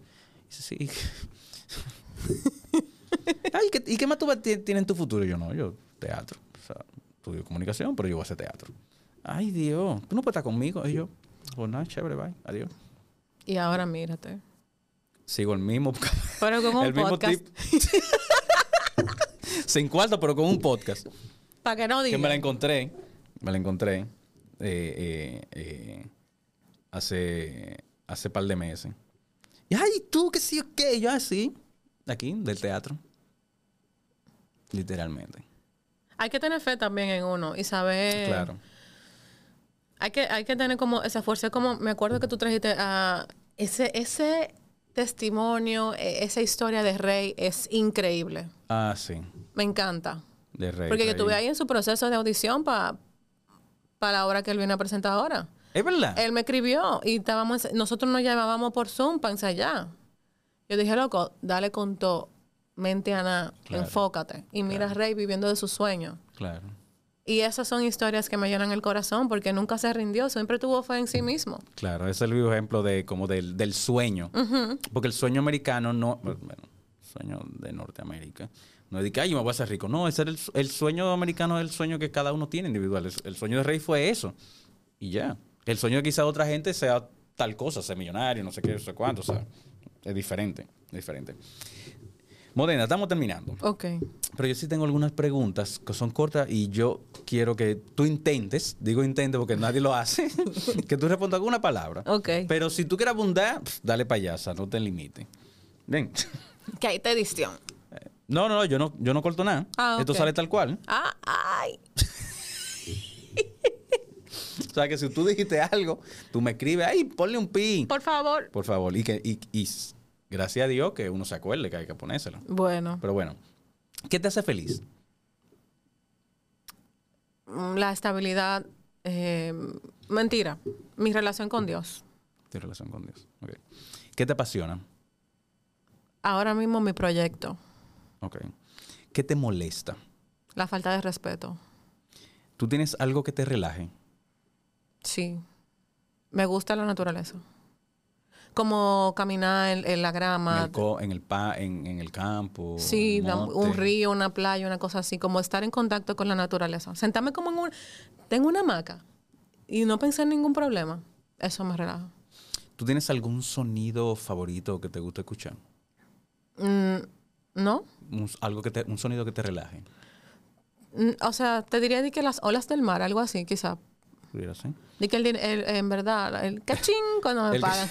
Dice, sí. Ay, ¿qué- ¿y qué más tú tienes en tu futuro? Yo no, yo teatro. O sea, estudio comunicación, pero yo voy a hacer teatro. Ay, Dios, tú no puedes estar conmigo. Y yo, pues nada, chévere, bye, adiós. Y ahora mírate. Sigo el mismo. Pero con un el mismo podcast. tip. Sin cuarto, pero con un podcast. Para que no Que digan. me la encontré. Me la encontré. eh, eh, eh, hace. hace par de meses. Y, ay, tú, que sí, qué. Yo así, aquí, del teatro. Literalmente. Hay que tener fe también en uno y saber. Claro. Hay que, hay que tener como esa fuerza. Como me acuerdo que tú trajiste a ese, ese testimonio, e- esa historia de Rey es increíble. Ah, sí. Me encanta. De rey. Porque yo estuve ahí en su proceso de audición para la obra que él viene a presentar ahora. Es verdad. Él me escribió y estábamos, nosotros nos llamábamos por Zoom para ensayar. Yo dije, loco, dale con todo, mente a nada, Claro. enfócate. Y mira a Rey viviendo de sus sueños. Claro. Y esas son historias que me llenan el corazón porque nunca se rindió, siempre tuvo fe en sí mismo. Claro, ese es el vivo ejemplo de como del, del sueño. Porque el sueño americano no, bueno, sueño de Norteamérica. No es de que, ay, yo me voy a hacer rico. No, ese es el, el sueño americano, es el sueño que cada uno tiene individual. El, el sueño de rey fue eso. Y ya. El sueño de quizá otra gente sea tal cosa, ser millonario, no sé qué, no sé cuánto. O sea, es diferente, es diferente. Modena, estamos terminando. Ok. Pero yo sí tengo algunas preguntas que son cortas y yo quiero que tú intentes, digo intente porque nadie lo hace, que tú respondas con una palabra. Ok. Pero si tú quieres abundar, dale payasa, no te limites. Ven. Que hay te edición. No, no, no, yo no, yo no corto nada. Ah, Esto sale tal cual. Ah, ay. O sea que si tú dijiste algo, tú me escribes, ay, ponle un pi. Por favor. Por favor. Y que, y, y gracias a Dios que uno se acuerde que hay que ponérselo. Bueno, Pero bueno, ¿qué te hace feliz? mm, la estabilidad, eh, mentira, mi relación con Dios. Tu relación con Dios. Ok. ¿Qué te apasiona? Ahora mismo mi proyecto, Ok. ¿Qué te molesta? la falta de respeto. ¿Tú tienes algo que te relaje? Sí. Me gusta la naturaleza. Como caminar en, en la En grama. el, co- en el, pa- en, en el campo. Sí, monte. un río, una playa, una cosa así, como estar en contacto con la naturaleza. Sentarme como en un... Tengo una hamaca y no pensar en ningún problema. Eso me relaja. ¿Tú tienes algún sonido favorito que te guste escuchar? Mm, ¿No? Un, algo que te, un sonido que te relaje. Mm, O sea, te diría de que las olas del mar, algo así, quizá. De que el, el- en verdad, el cachín cuando me El- pagan.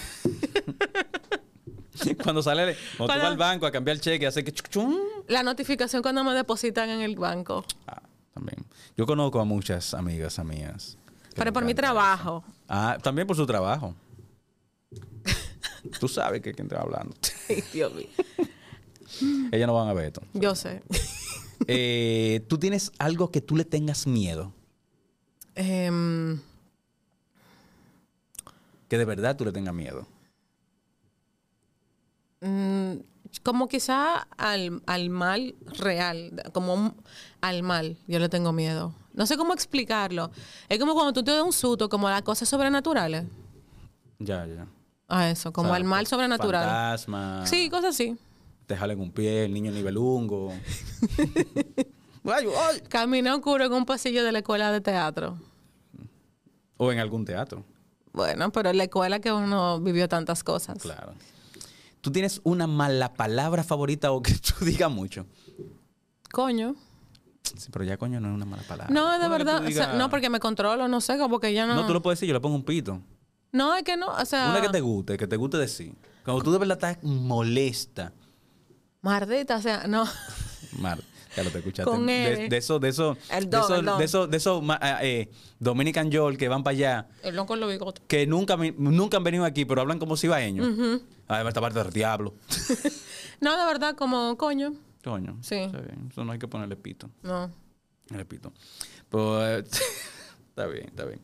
cuando sale, cuando tú vas al banco a cambiar el cheque, hace que chuc, chum. La notificación cuando me depositan en el banco. Ah, también. Yo conozco a muchas amigas mías. Pero por mi trabajo. eso. Ah, también por su trabajo. Tú sabes que quién te va hablando. Ay, Dios mío. Ellas no van a ver esto. Yo sé. Eh, ¿Tú tienes algo que tú le tengas miedo? Em, Que de verdad tú le tengas miedo. mm, como quizá al, al mal real, como un- al mal, yo le tengo miedo. No sé cómo explicarlo. Es como cuando tú te das un susto, como a las cosas sobrenaturales. Ya, ya. A eso, como O sea, al mal sobrenatural. Fantasma. Sí, cosas así. Te jalen un pie, el niño nivelungo. Ay, ay. Caminé oscuro en un pasillo de la escuela de teatro. O en algún teatro, Bueno, pero en la escuela que uno vivió tantas cosas. claro. ¿Tú tienes una mala palabra favorita o que tú digas mucho? Coño. Sí, pero ya coño no es una mala palabra. No, de verdad. o sea, digas- no, porque me controlo, no sé, como que ya no. No, tú lo puedes decir, yo le pongo un pito. No, es que no, o sea. Una que te guste, que te guste decir. Cuando tú de verdad estás molesta. Mardita, o sea, no. Mar, ya lo te escuchaste. Con de, de eso, de eso, El de don, eso, el don. de eso, de eso, ma- ah, eh, Dominican Yol que van para allá, El no con los bigotes. que nunca, nunca han venido aquí, pero hablan como cibaeños. Además, esta parte del diablo. No, de verdad, como coño. Coño. Sí. Está bien. Eso no hay que ponerle pito. No. Repito. Pues, está bien, está bien.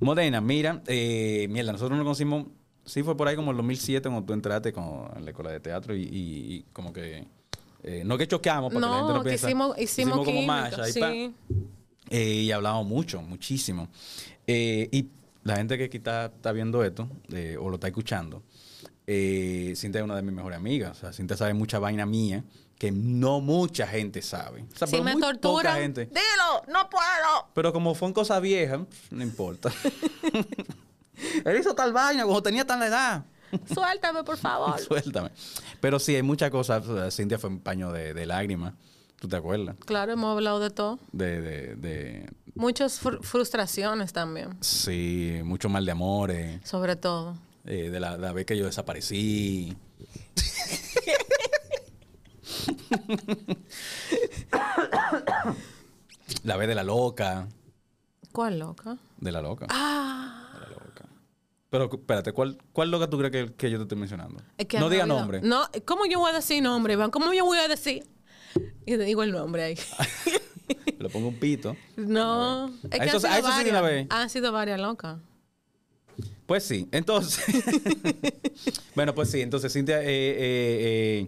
Modena, mira, eh, mierda, nosotros nos conocimos, sí fue por ahí como el 2007 cuando tú entraste con, en la escuela de teatro y, y- y como que, eh, no que choqueamos, porque la gente No, no piensa. hicimos, hicimos, como química, macha y sí. Eh, y hablamos mucho, muchísimo. Eh, y la gente que aquí está, está viendo esto, eh, o lo está escuchando, eh, Cintia es una de mis mejores amigas. O sea, Cintia sabe mucha vaina mía que no mucha gente sabe. O sea, Si pero me muy poca torturan, gente. dilo, no puedo. Pero como fue en cosas viejas, no importa. Él hizo tal vaina cuando tenía tal edad. Suéltame, por favor. Suéltame. Pero sí, hay muchas cosas. Cintia fue un paño de, de lágrimas. ¿Tú te acuerdas? Claro, hemos hablado de todo. De, de, de- Muchas fr- frustraciones también, sí, mucho mal de amores. sobre todo. Eh, de la, la vez que yo desaparecí. la vez de la loca. ¿Cuál loca? De la loca. Ah. Pero espérate, ¿cuál, cuál loca tú crees que, que yo te estoy mencionando? Es que no han diga habido- nombre. No, ¿cómo yo voy a decir nombre, Iván? ¿Cómo yo voy a decir? Y te digo el nombre ahí. Le pongo un pito. No, es que A han eso- sido, sí de una varias, han sido varias locas. Pues sí, entonces. bueno, pues sí, entonces Cintia, eh, eh,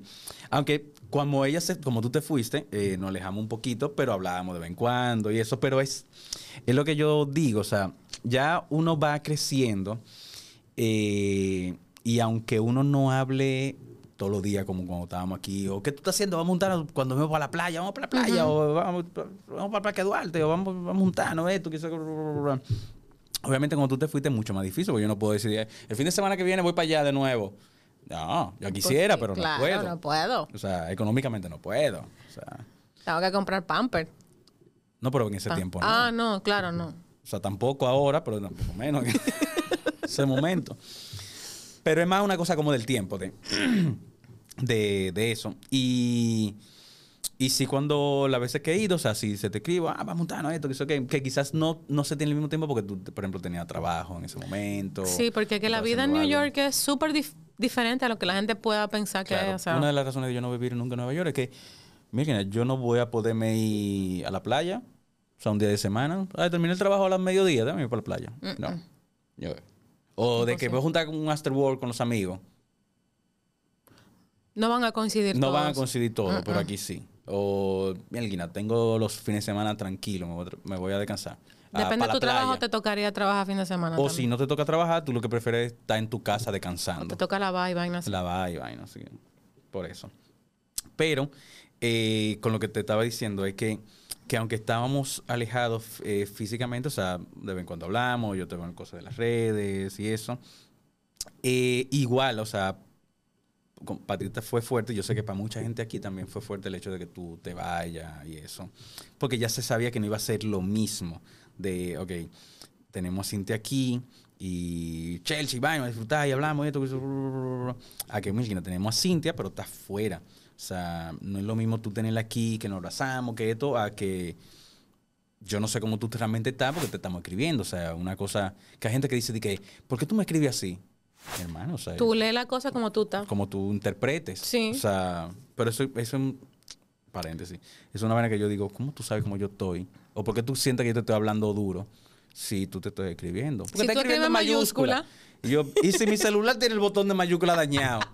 eh, aunque como ella se, como tú te fuiste, eh, nos alejamos un poquito, pero hablábamos de vez en cuando y eso, pero es, es lo que yo digo, o sea, ya uno va creciendo eh, y aunque uno no hable todos los días como cuando estábamos aquí, o ¿qué tú estás haciendo? Vamos a juntarnos cuando vamos para la playa, vamos para la playa, o vamos, vamos para el Parque Duarte, o vamos, vamos a juntarnos, esto, Obviamente cuando tú te fuiste es mucho más difícil, porque yo no puedo decir, "Eh, el fin de semana que viene voy para allá de nuevo. No, yo quisiera, pero Pues claro, no puedo. no puedo. O sea, económicamente no puedo. O sea, Tengo que comprar pamper. no, pero en ese tiempo no. Ah, no, claro, no. O sea, tampoco ahora, pero tampoco menos en ese momento. Pero es más una cosa como del tiempo, de, de, de eso. Y, y sí, cuando las veces que he ido, o sea, si se te escribo, ah, vamos a esto, que, eso, que, que quizás no, no se tiene el mismo tiempo porque tú, por ejemplo, tenías trabajo en ese momento. Sí, porque que la vida en New algo. York es súper dif- diferente a lo que la gente pueda pensar que es. O sea, Una de las razones de yo no vivir nunca en Nueva York es que, miren, yo no voy a poderme ir a la playa, o sea, un día de semana. Ah, terminé el trabajo a las mediodía, déjame ir para la playa. No. Yo- o de que voy a juntar un after work con los amigos. no van a coincidir No van a todos. coincidir todo, pero aquí sí. O, mira, tengo los fines de semana tranquilos, me voy, a tra- me voy a descansar. Ah, Depende de tu trabajo, te tocaría trabajar fin de semana. O también. si no te toca trabajar, tú lo que prefieres es estar en tu casa O descansando. te toca lavar y vainas. La va y vaina, así que, por eso. Pero eh, con lo que te estaba diciendo es que, que aunque estábamos alejados eh, físicamente, o sea, de vez en cuando hablamos, yo te veo en cosas de las redes y eso, eh, igual, o sea, te fue fuerte, yo sé que para mucha gente aquí también fue fuerte el hecho de que tú te vayas y eso, porque ya se sabía que no iba a ser lo mismo de, ok, tenemos a Cintia aquí y Chelsea, vamos a disfrutar y hablamos y esto, que eso, a que mira, tenemos a Cintia, pero está afuera. O sea, no es lo mismo tú tenerla aquí, que nos abrazamos, que esto, a que yo no sé cómo tú realmente estás porque te estamos escribiendo. O sea, una cosa que hay gente que dice de que, ¿por qué tú me escribes así? Hermano, o sea, Tú lees la cosa como tú estás. como tú interpretes. Sí. O sea, pero eso, eso es un paréntesis. Es una manera que yo digo, ¿cómo tú sabes cómo yo estoy? ¿O por qué tú sientes que yo te estoy hablando duro si tú te estoy escribiendo? Porque Si te escribiendo en mayúscula. Y, yo, y si mi celular tiene el botón de mayúscula dañado.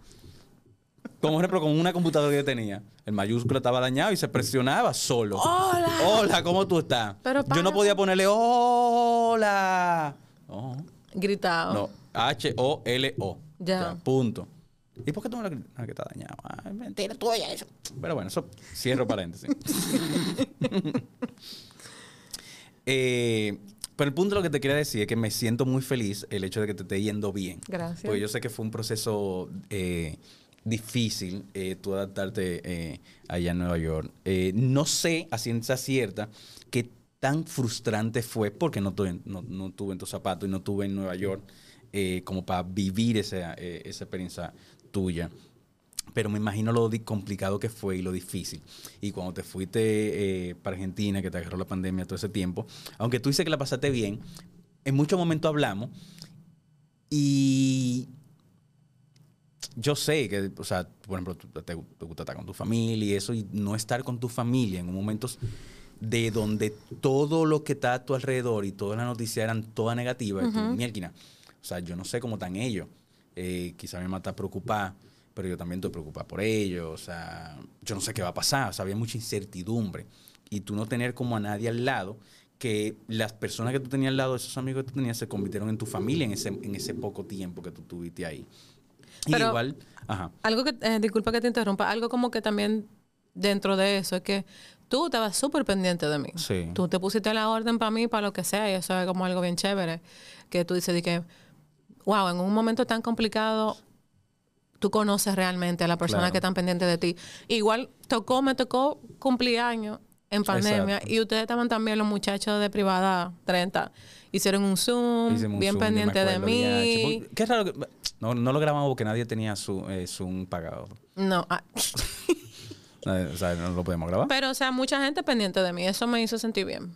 Como por ejemplo, con una computadora que yo tenía. El mayúscula estaba dañado y se presionaba solo. ¡Hola! Hola, ¿cómo tú estás? Pero yo no podía ponerle hola. No. Gritado. No, H-O-L-O. Ya. Punto. ¿Y por qué tú me lo Ah, que está dañado? Es mentira tuya eso. Pero bueno, eso cierro paréntesis. Eh, pero el punto de lo que te quería decir es que me siento muy feliz el hecho de que te esté yendo bien. Gracias. Porque yo sé que fue un proceso eh, difícil eh, tú adaptarte eh, allá en Nueva York. Eh, no sé a ciencia cierta qué tan frustrante fue porque no tuve, no, no tuve en tus zapatos y no tuve en Nueva York eh, como para vivir esa, esa experiencia tuya. Pero me imagino lo complicado que fue y lo difícil. Y cuando te fuiste para Argentina, que te agarró la pandemia todo ese tiempo, aunque tú dices que la pasaste bien, en muchos momentos hablamos y yo sé que, o sea, por ejemplo, te, te gusta estar con tu familia y eso, y no estar con tu familia en momentos de donde todo lo que está a tu alrededor y todas las noticias eran todas negativas, y tú, "Mielquina". o sea, yo no sé cómo están ellos. Eh, quizá mi mamá está preocupada, pero yo también estoy preocupada por ellos. O sea, yo no sé qué va a pasar. O sea, había mucha incertidumbre. Y tú no tener como a nadie al lado, que las personas que tú tenías al lado, esos amigos que tú tenías, se convirtieron en tu familia en ese, en ese poco tiempo que tú tuviste ahí. Y igual, ajá. Algo que, eh, disculpa que te interrumpa, algo como que también dentro de eso es que tú estabas súper pendiente de mí. Sí. Tú te pusiste la orden para mí, para lo que sea, y eso es como algo bien chévere. Que tú dices de que, wow, en un momento tan complicado, tú conoces realmente a la persona Claro. que están pendiente de ti. Igual tocó, me tocó cumpleaños en pandemia Exacto. y ustedes estaban también los muchachos de privada 30 hicieron un zoom Hicimos un bien Zoom, pendiente de mí Qué raro que... No, no lo grabamos porque nadie tenía su eh, Zoom pagado. No, ah, o sea, no lo podemos grabar. pero o sea, mucha gente pendiente de mí. Eso me hizo sentir bien.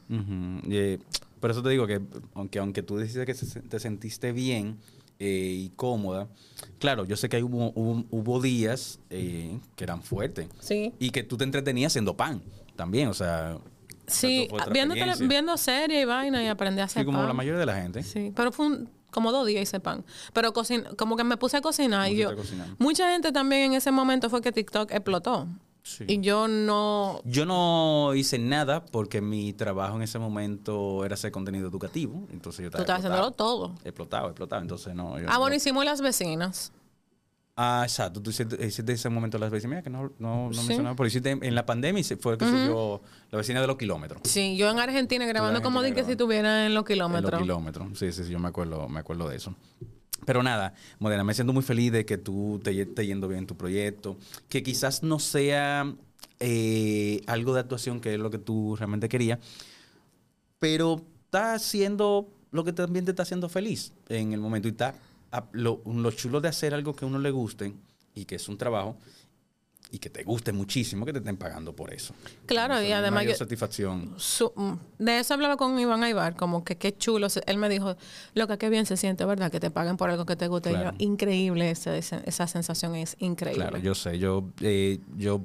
Y, eh, por eso te digo que aunque, aunque tú dices que te sentiste bien eh, y cómoda, claro, yo sé que hubo, hubo, hubo días eh, que eran fuertes. Sí. Y que tú te entretenías haciendo pan también, o sea... Sí, viendo, viendo series y vaina y aprendí a hacer Sí, como pan. la mayoría de la gente. Sí, pero fue un- como dos días hice pan. Pero cocin como que me puse a cocinar y yo... Mucha gente también en ese momento fue que TikTok explotó. Sí. Y yo no... Yo no hice nada porque mi trabajo en ese momento era hacer contenido educativo. Entonces yo Tú estaba estabas haciéndolo todo. Explotado, explotado. Entonces no. yo Ah, no- bueno, hicimos las vecinas. Ah, exacto. Tú hiciste, hiciste ese momento las veces. Mira que no, no, no Sí. mencionaba, pero hiciste en la pandemia y fue que surgió la vecina de los kilómetros. Sí, yo en Argentina grabando en como de que si grabando. tuviera en los En kilómetros. los kilómetros. Sí, sí, sí, yo me acuerdo, me acuerdo de eso. Pero nada, Modena, me siento muy feliz de que tú te esté yendo bien en tu proyecto. Que quizás no sea eh, algo de actuación que es lo que tú realmente querías, pero está haciendo lo que también te está haciendo feliz en el momento. Y está lo, lo chulo de hacer algo que a uno le guste y que es un trabajo y que te guste muchísimo, que te estén pagando por eso. Claro, Eso y además yo- satisfacción. Su- mm, de eso hablaba con Iván Aybar, como que qué chulo. Él me dijo, lo que qué bien se siente, ¿verdad? Que te paguen por algo que te guste. Y yo, increíble, esa, esa, esa sensación es increíble. Claro, yo sé, yo, eh, yo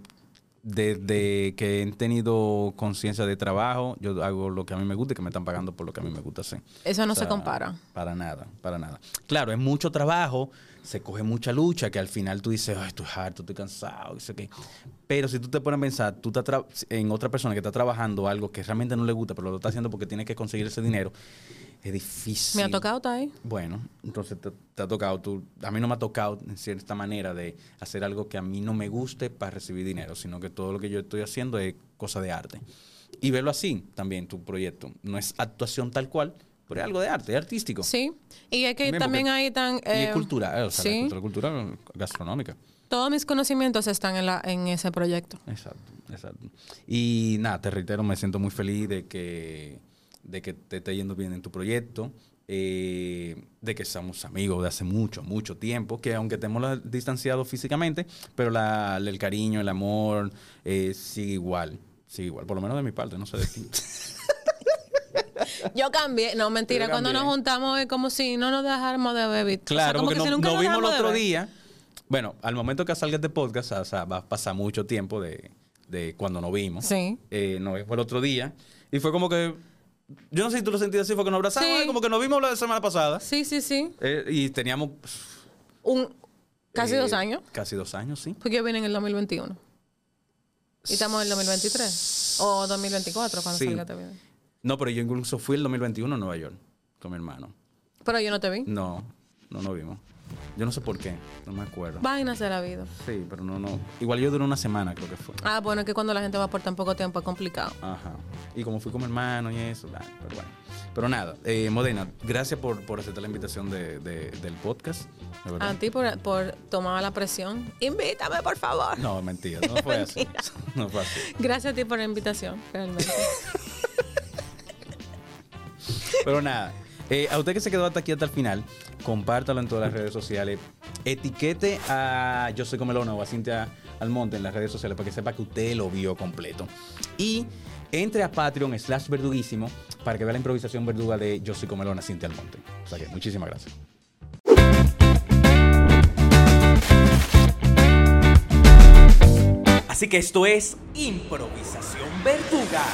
desde que he tenido conciencia de trabajo, yo hago lo que a mí me gusta y que me están pagando por lo que a mí me gusta hacer. Eso no O se compara. Para nada, para nada. Claro, es mucho trabajo, se coge mucha lucha, que al final tú dices, ay, estoy harto, estoy cansado, y sé qué. Pero si tú te pones a pensar, tú estás en otra persona que está trabajando algo que realmente no le gusta, pero lo está haciendo porque tiene que conseguir ese dinero, es difícil. Me ha tocado ahí. Bueno, entonces te, te ha tocado tú. A mí no me ha tocado en cierta manera de hacer algo que a mí no me guste para recibir dinero, sino que todo lo que yo estoy haciendo es cosa de arte. Y verlo así también, tu proyecto. No es actuación tal cual, pero es algo de arte, es artístico. Sí. Y es que También ahí tan... Y eh, es cultural, o sea, sí. la cultura, cultura gastronómica. Todos mis conocimientos están en, la, en ese proyecto. Exacto, exacto. Y nada, te reitero, me siento muy feliz de que, de que te esté yendo bien en tu proyecto, eh, de que somos amigos de hace mucho, mucho tiempo, que aunque estemos la- distanciados físicamente, pero la, el cariño, el amor, eh, sigue igual, sigue igual, por lo menos de mi parte, no sé de ti. Yo cambié. No, mentira. Cuando nos juntamos es como si no nos dejáramos de beber. Claro, porque que no- si nunca nos vimos el otro día. Bueno, al momento que salga este podcast, o sea, va a pasar mucho tiempo de, de cuando nos vimos. Sí. Eh, nos vimos el otro día. Y fue como que. Yo no sé si tú lo sentías así, fue que nos abrazamos, Sí. eh, como que nos vimos la semana pasada. Sí, sí, sí. Eh, y teníamos. Un, casi eh, dos años. Casi dos años, sí. Porque yo vine en el 2021. Y estamos en el 2023. O 2024 cuando Sí. salga este video. No, pero yo incluso fui el 2021 a Nueva York con mi hermano. Pero yo no te vi. No, no nos vimos. Yo no sé por qué, no me acuerdo. Vainas de la vida. Sí, pero no, no. Igual yo duré una semana, creo que fue. Ah, bueno, es que cuando la gente va por tan poco tiempo es complicado. Ajá. Y como fui con mi hermano y eso, ah, pero bueno. Pero nada, eh, Modena, gracias por, por aceptar la invitación de, de- del podcast. de verdad. A ti por, por tomar la presión. Invítame, por favor. No, mentira, no fue así. No fue así. Gracias a ti por la invitación, realmente. Pero nada, eh, a usted que se quedó hasta aquí hasta el final, compártalo en todas las redes sociales. Etiquete a Yo Soy Comelona o a Cintia Almonte en las redes sociales para que sepa que usted lo vio completo. Y entre a Patreon slash verduguísimo para que vea la improvisación verduga de Yo Soy Comelona, Cintia Almonte. O sea que muchísimas gracias. Así que esto es improvisación verduga.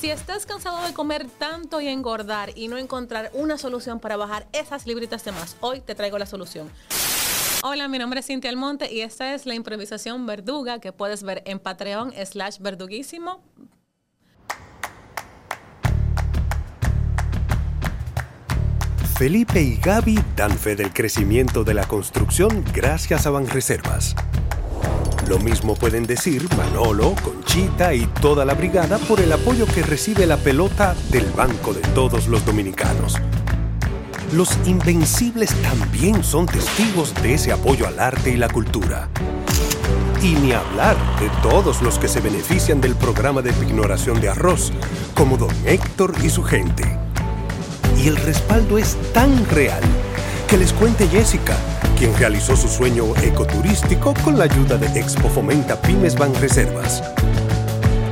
Si estás cansado de comer tanto y engordar y no encontrar una solución para bajar esas libritas de más, hoy te traigo la solución. Hola, mi nombre es Cintia Almonte y esta es la improvisación verduga que puedes ver en Patreon slash verduguísimo. Felipe y Gaby dan fe del crecimiento de la construcción gracias a Banreservas. Lo mismo pueden decir Manolo, Conchita y toda la brigada por el apoyo que recibe la pelota del Banco de todos los dominicanos. Los invencibles también son testigos de ese apoyo al arte y la cultura. Y ni hablar de todos los que se benefician del programa de ignoración de arroz, como don Héctor y su gente. Y el respaldo es tan real que les cuente Jessica quien realizó su sueño ecoturístico con la ayuda de Expo Fomenta Pymes Ban Reservas.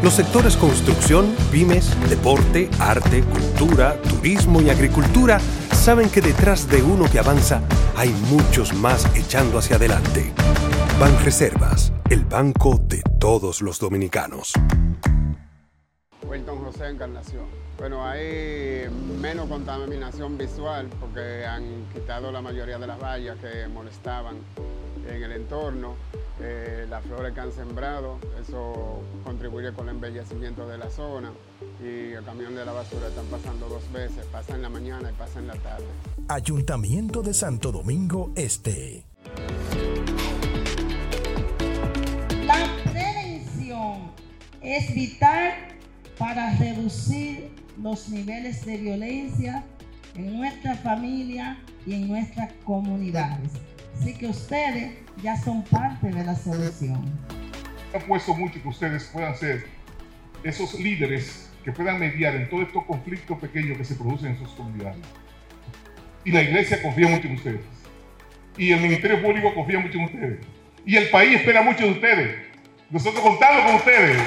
Los sectores construcción, pymes, deporte, arte, cultura, turismo y agricultura saben que detrás de uno que avanza hay muchos más echando hacia adelante. Ban Reservas, el banco de todos los dominicanos. Wilton José Encarnación. Bueno, hay menos contaminación visual porque han quitado la mayoría de las vallas que molestaban en el entorno. Eh, las flores que han sembrado, eso contribuye con el embellecimiento de la zona y el camión de la basura están pasando dos veces, pasa en la mañana y pasa en la tarde. Ayuntamiento de Santo Domingo Este. La prevención es vital para reducir los niveles de violencia en nuestra familia y en nuestras comunidades. Así que ustedes ya son parte de la solución. He puesto mucho que ustedes puedan ser esos líderes que puedan mediar en todos estos conflictos pequeños que se producen en sus comunidades. Y la iglesia confía mucho en ustedes. Y el Ministerio Público confía mucho en ustedes. Y el país espera mucho de ustedes. Nosotros contamos con ustedes.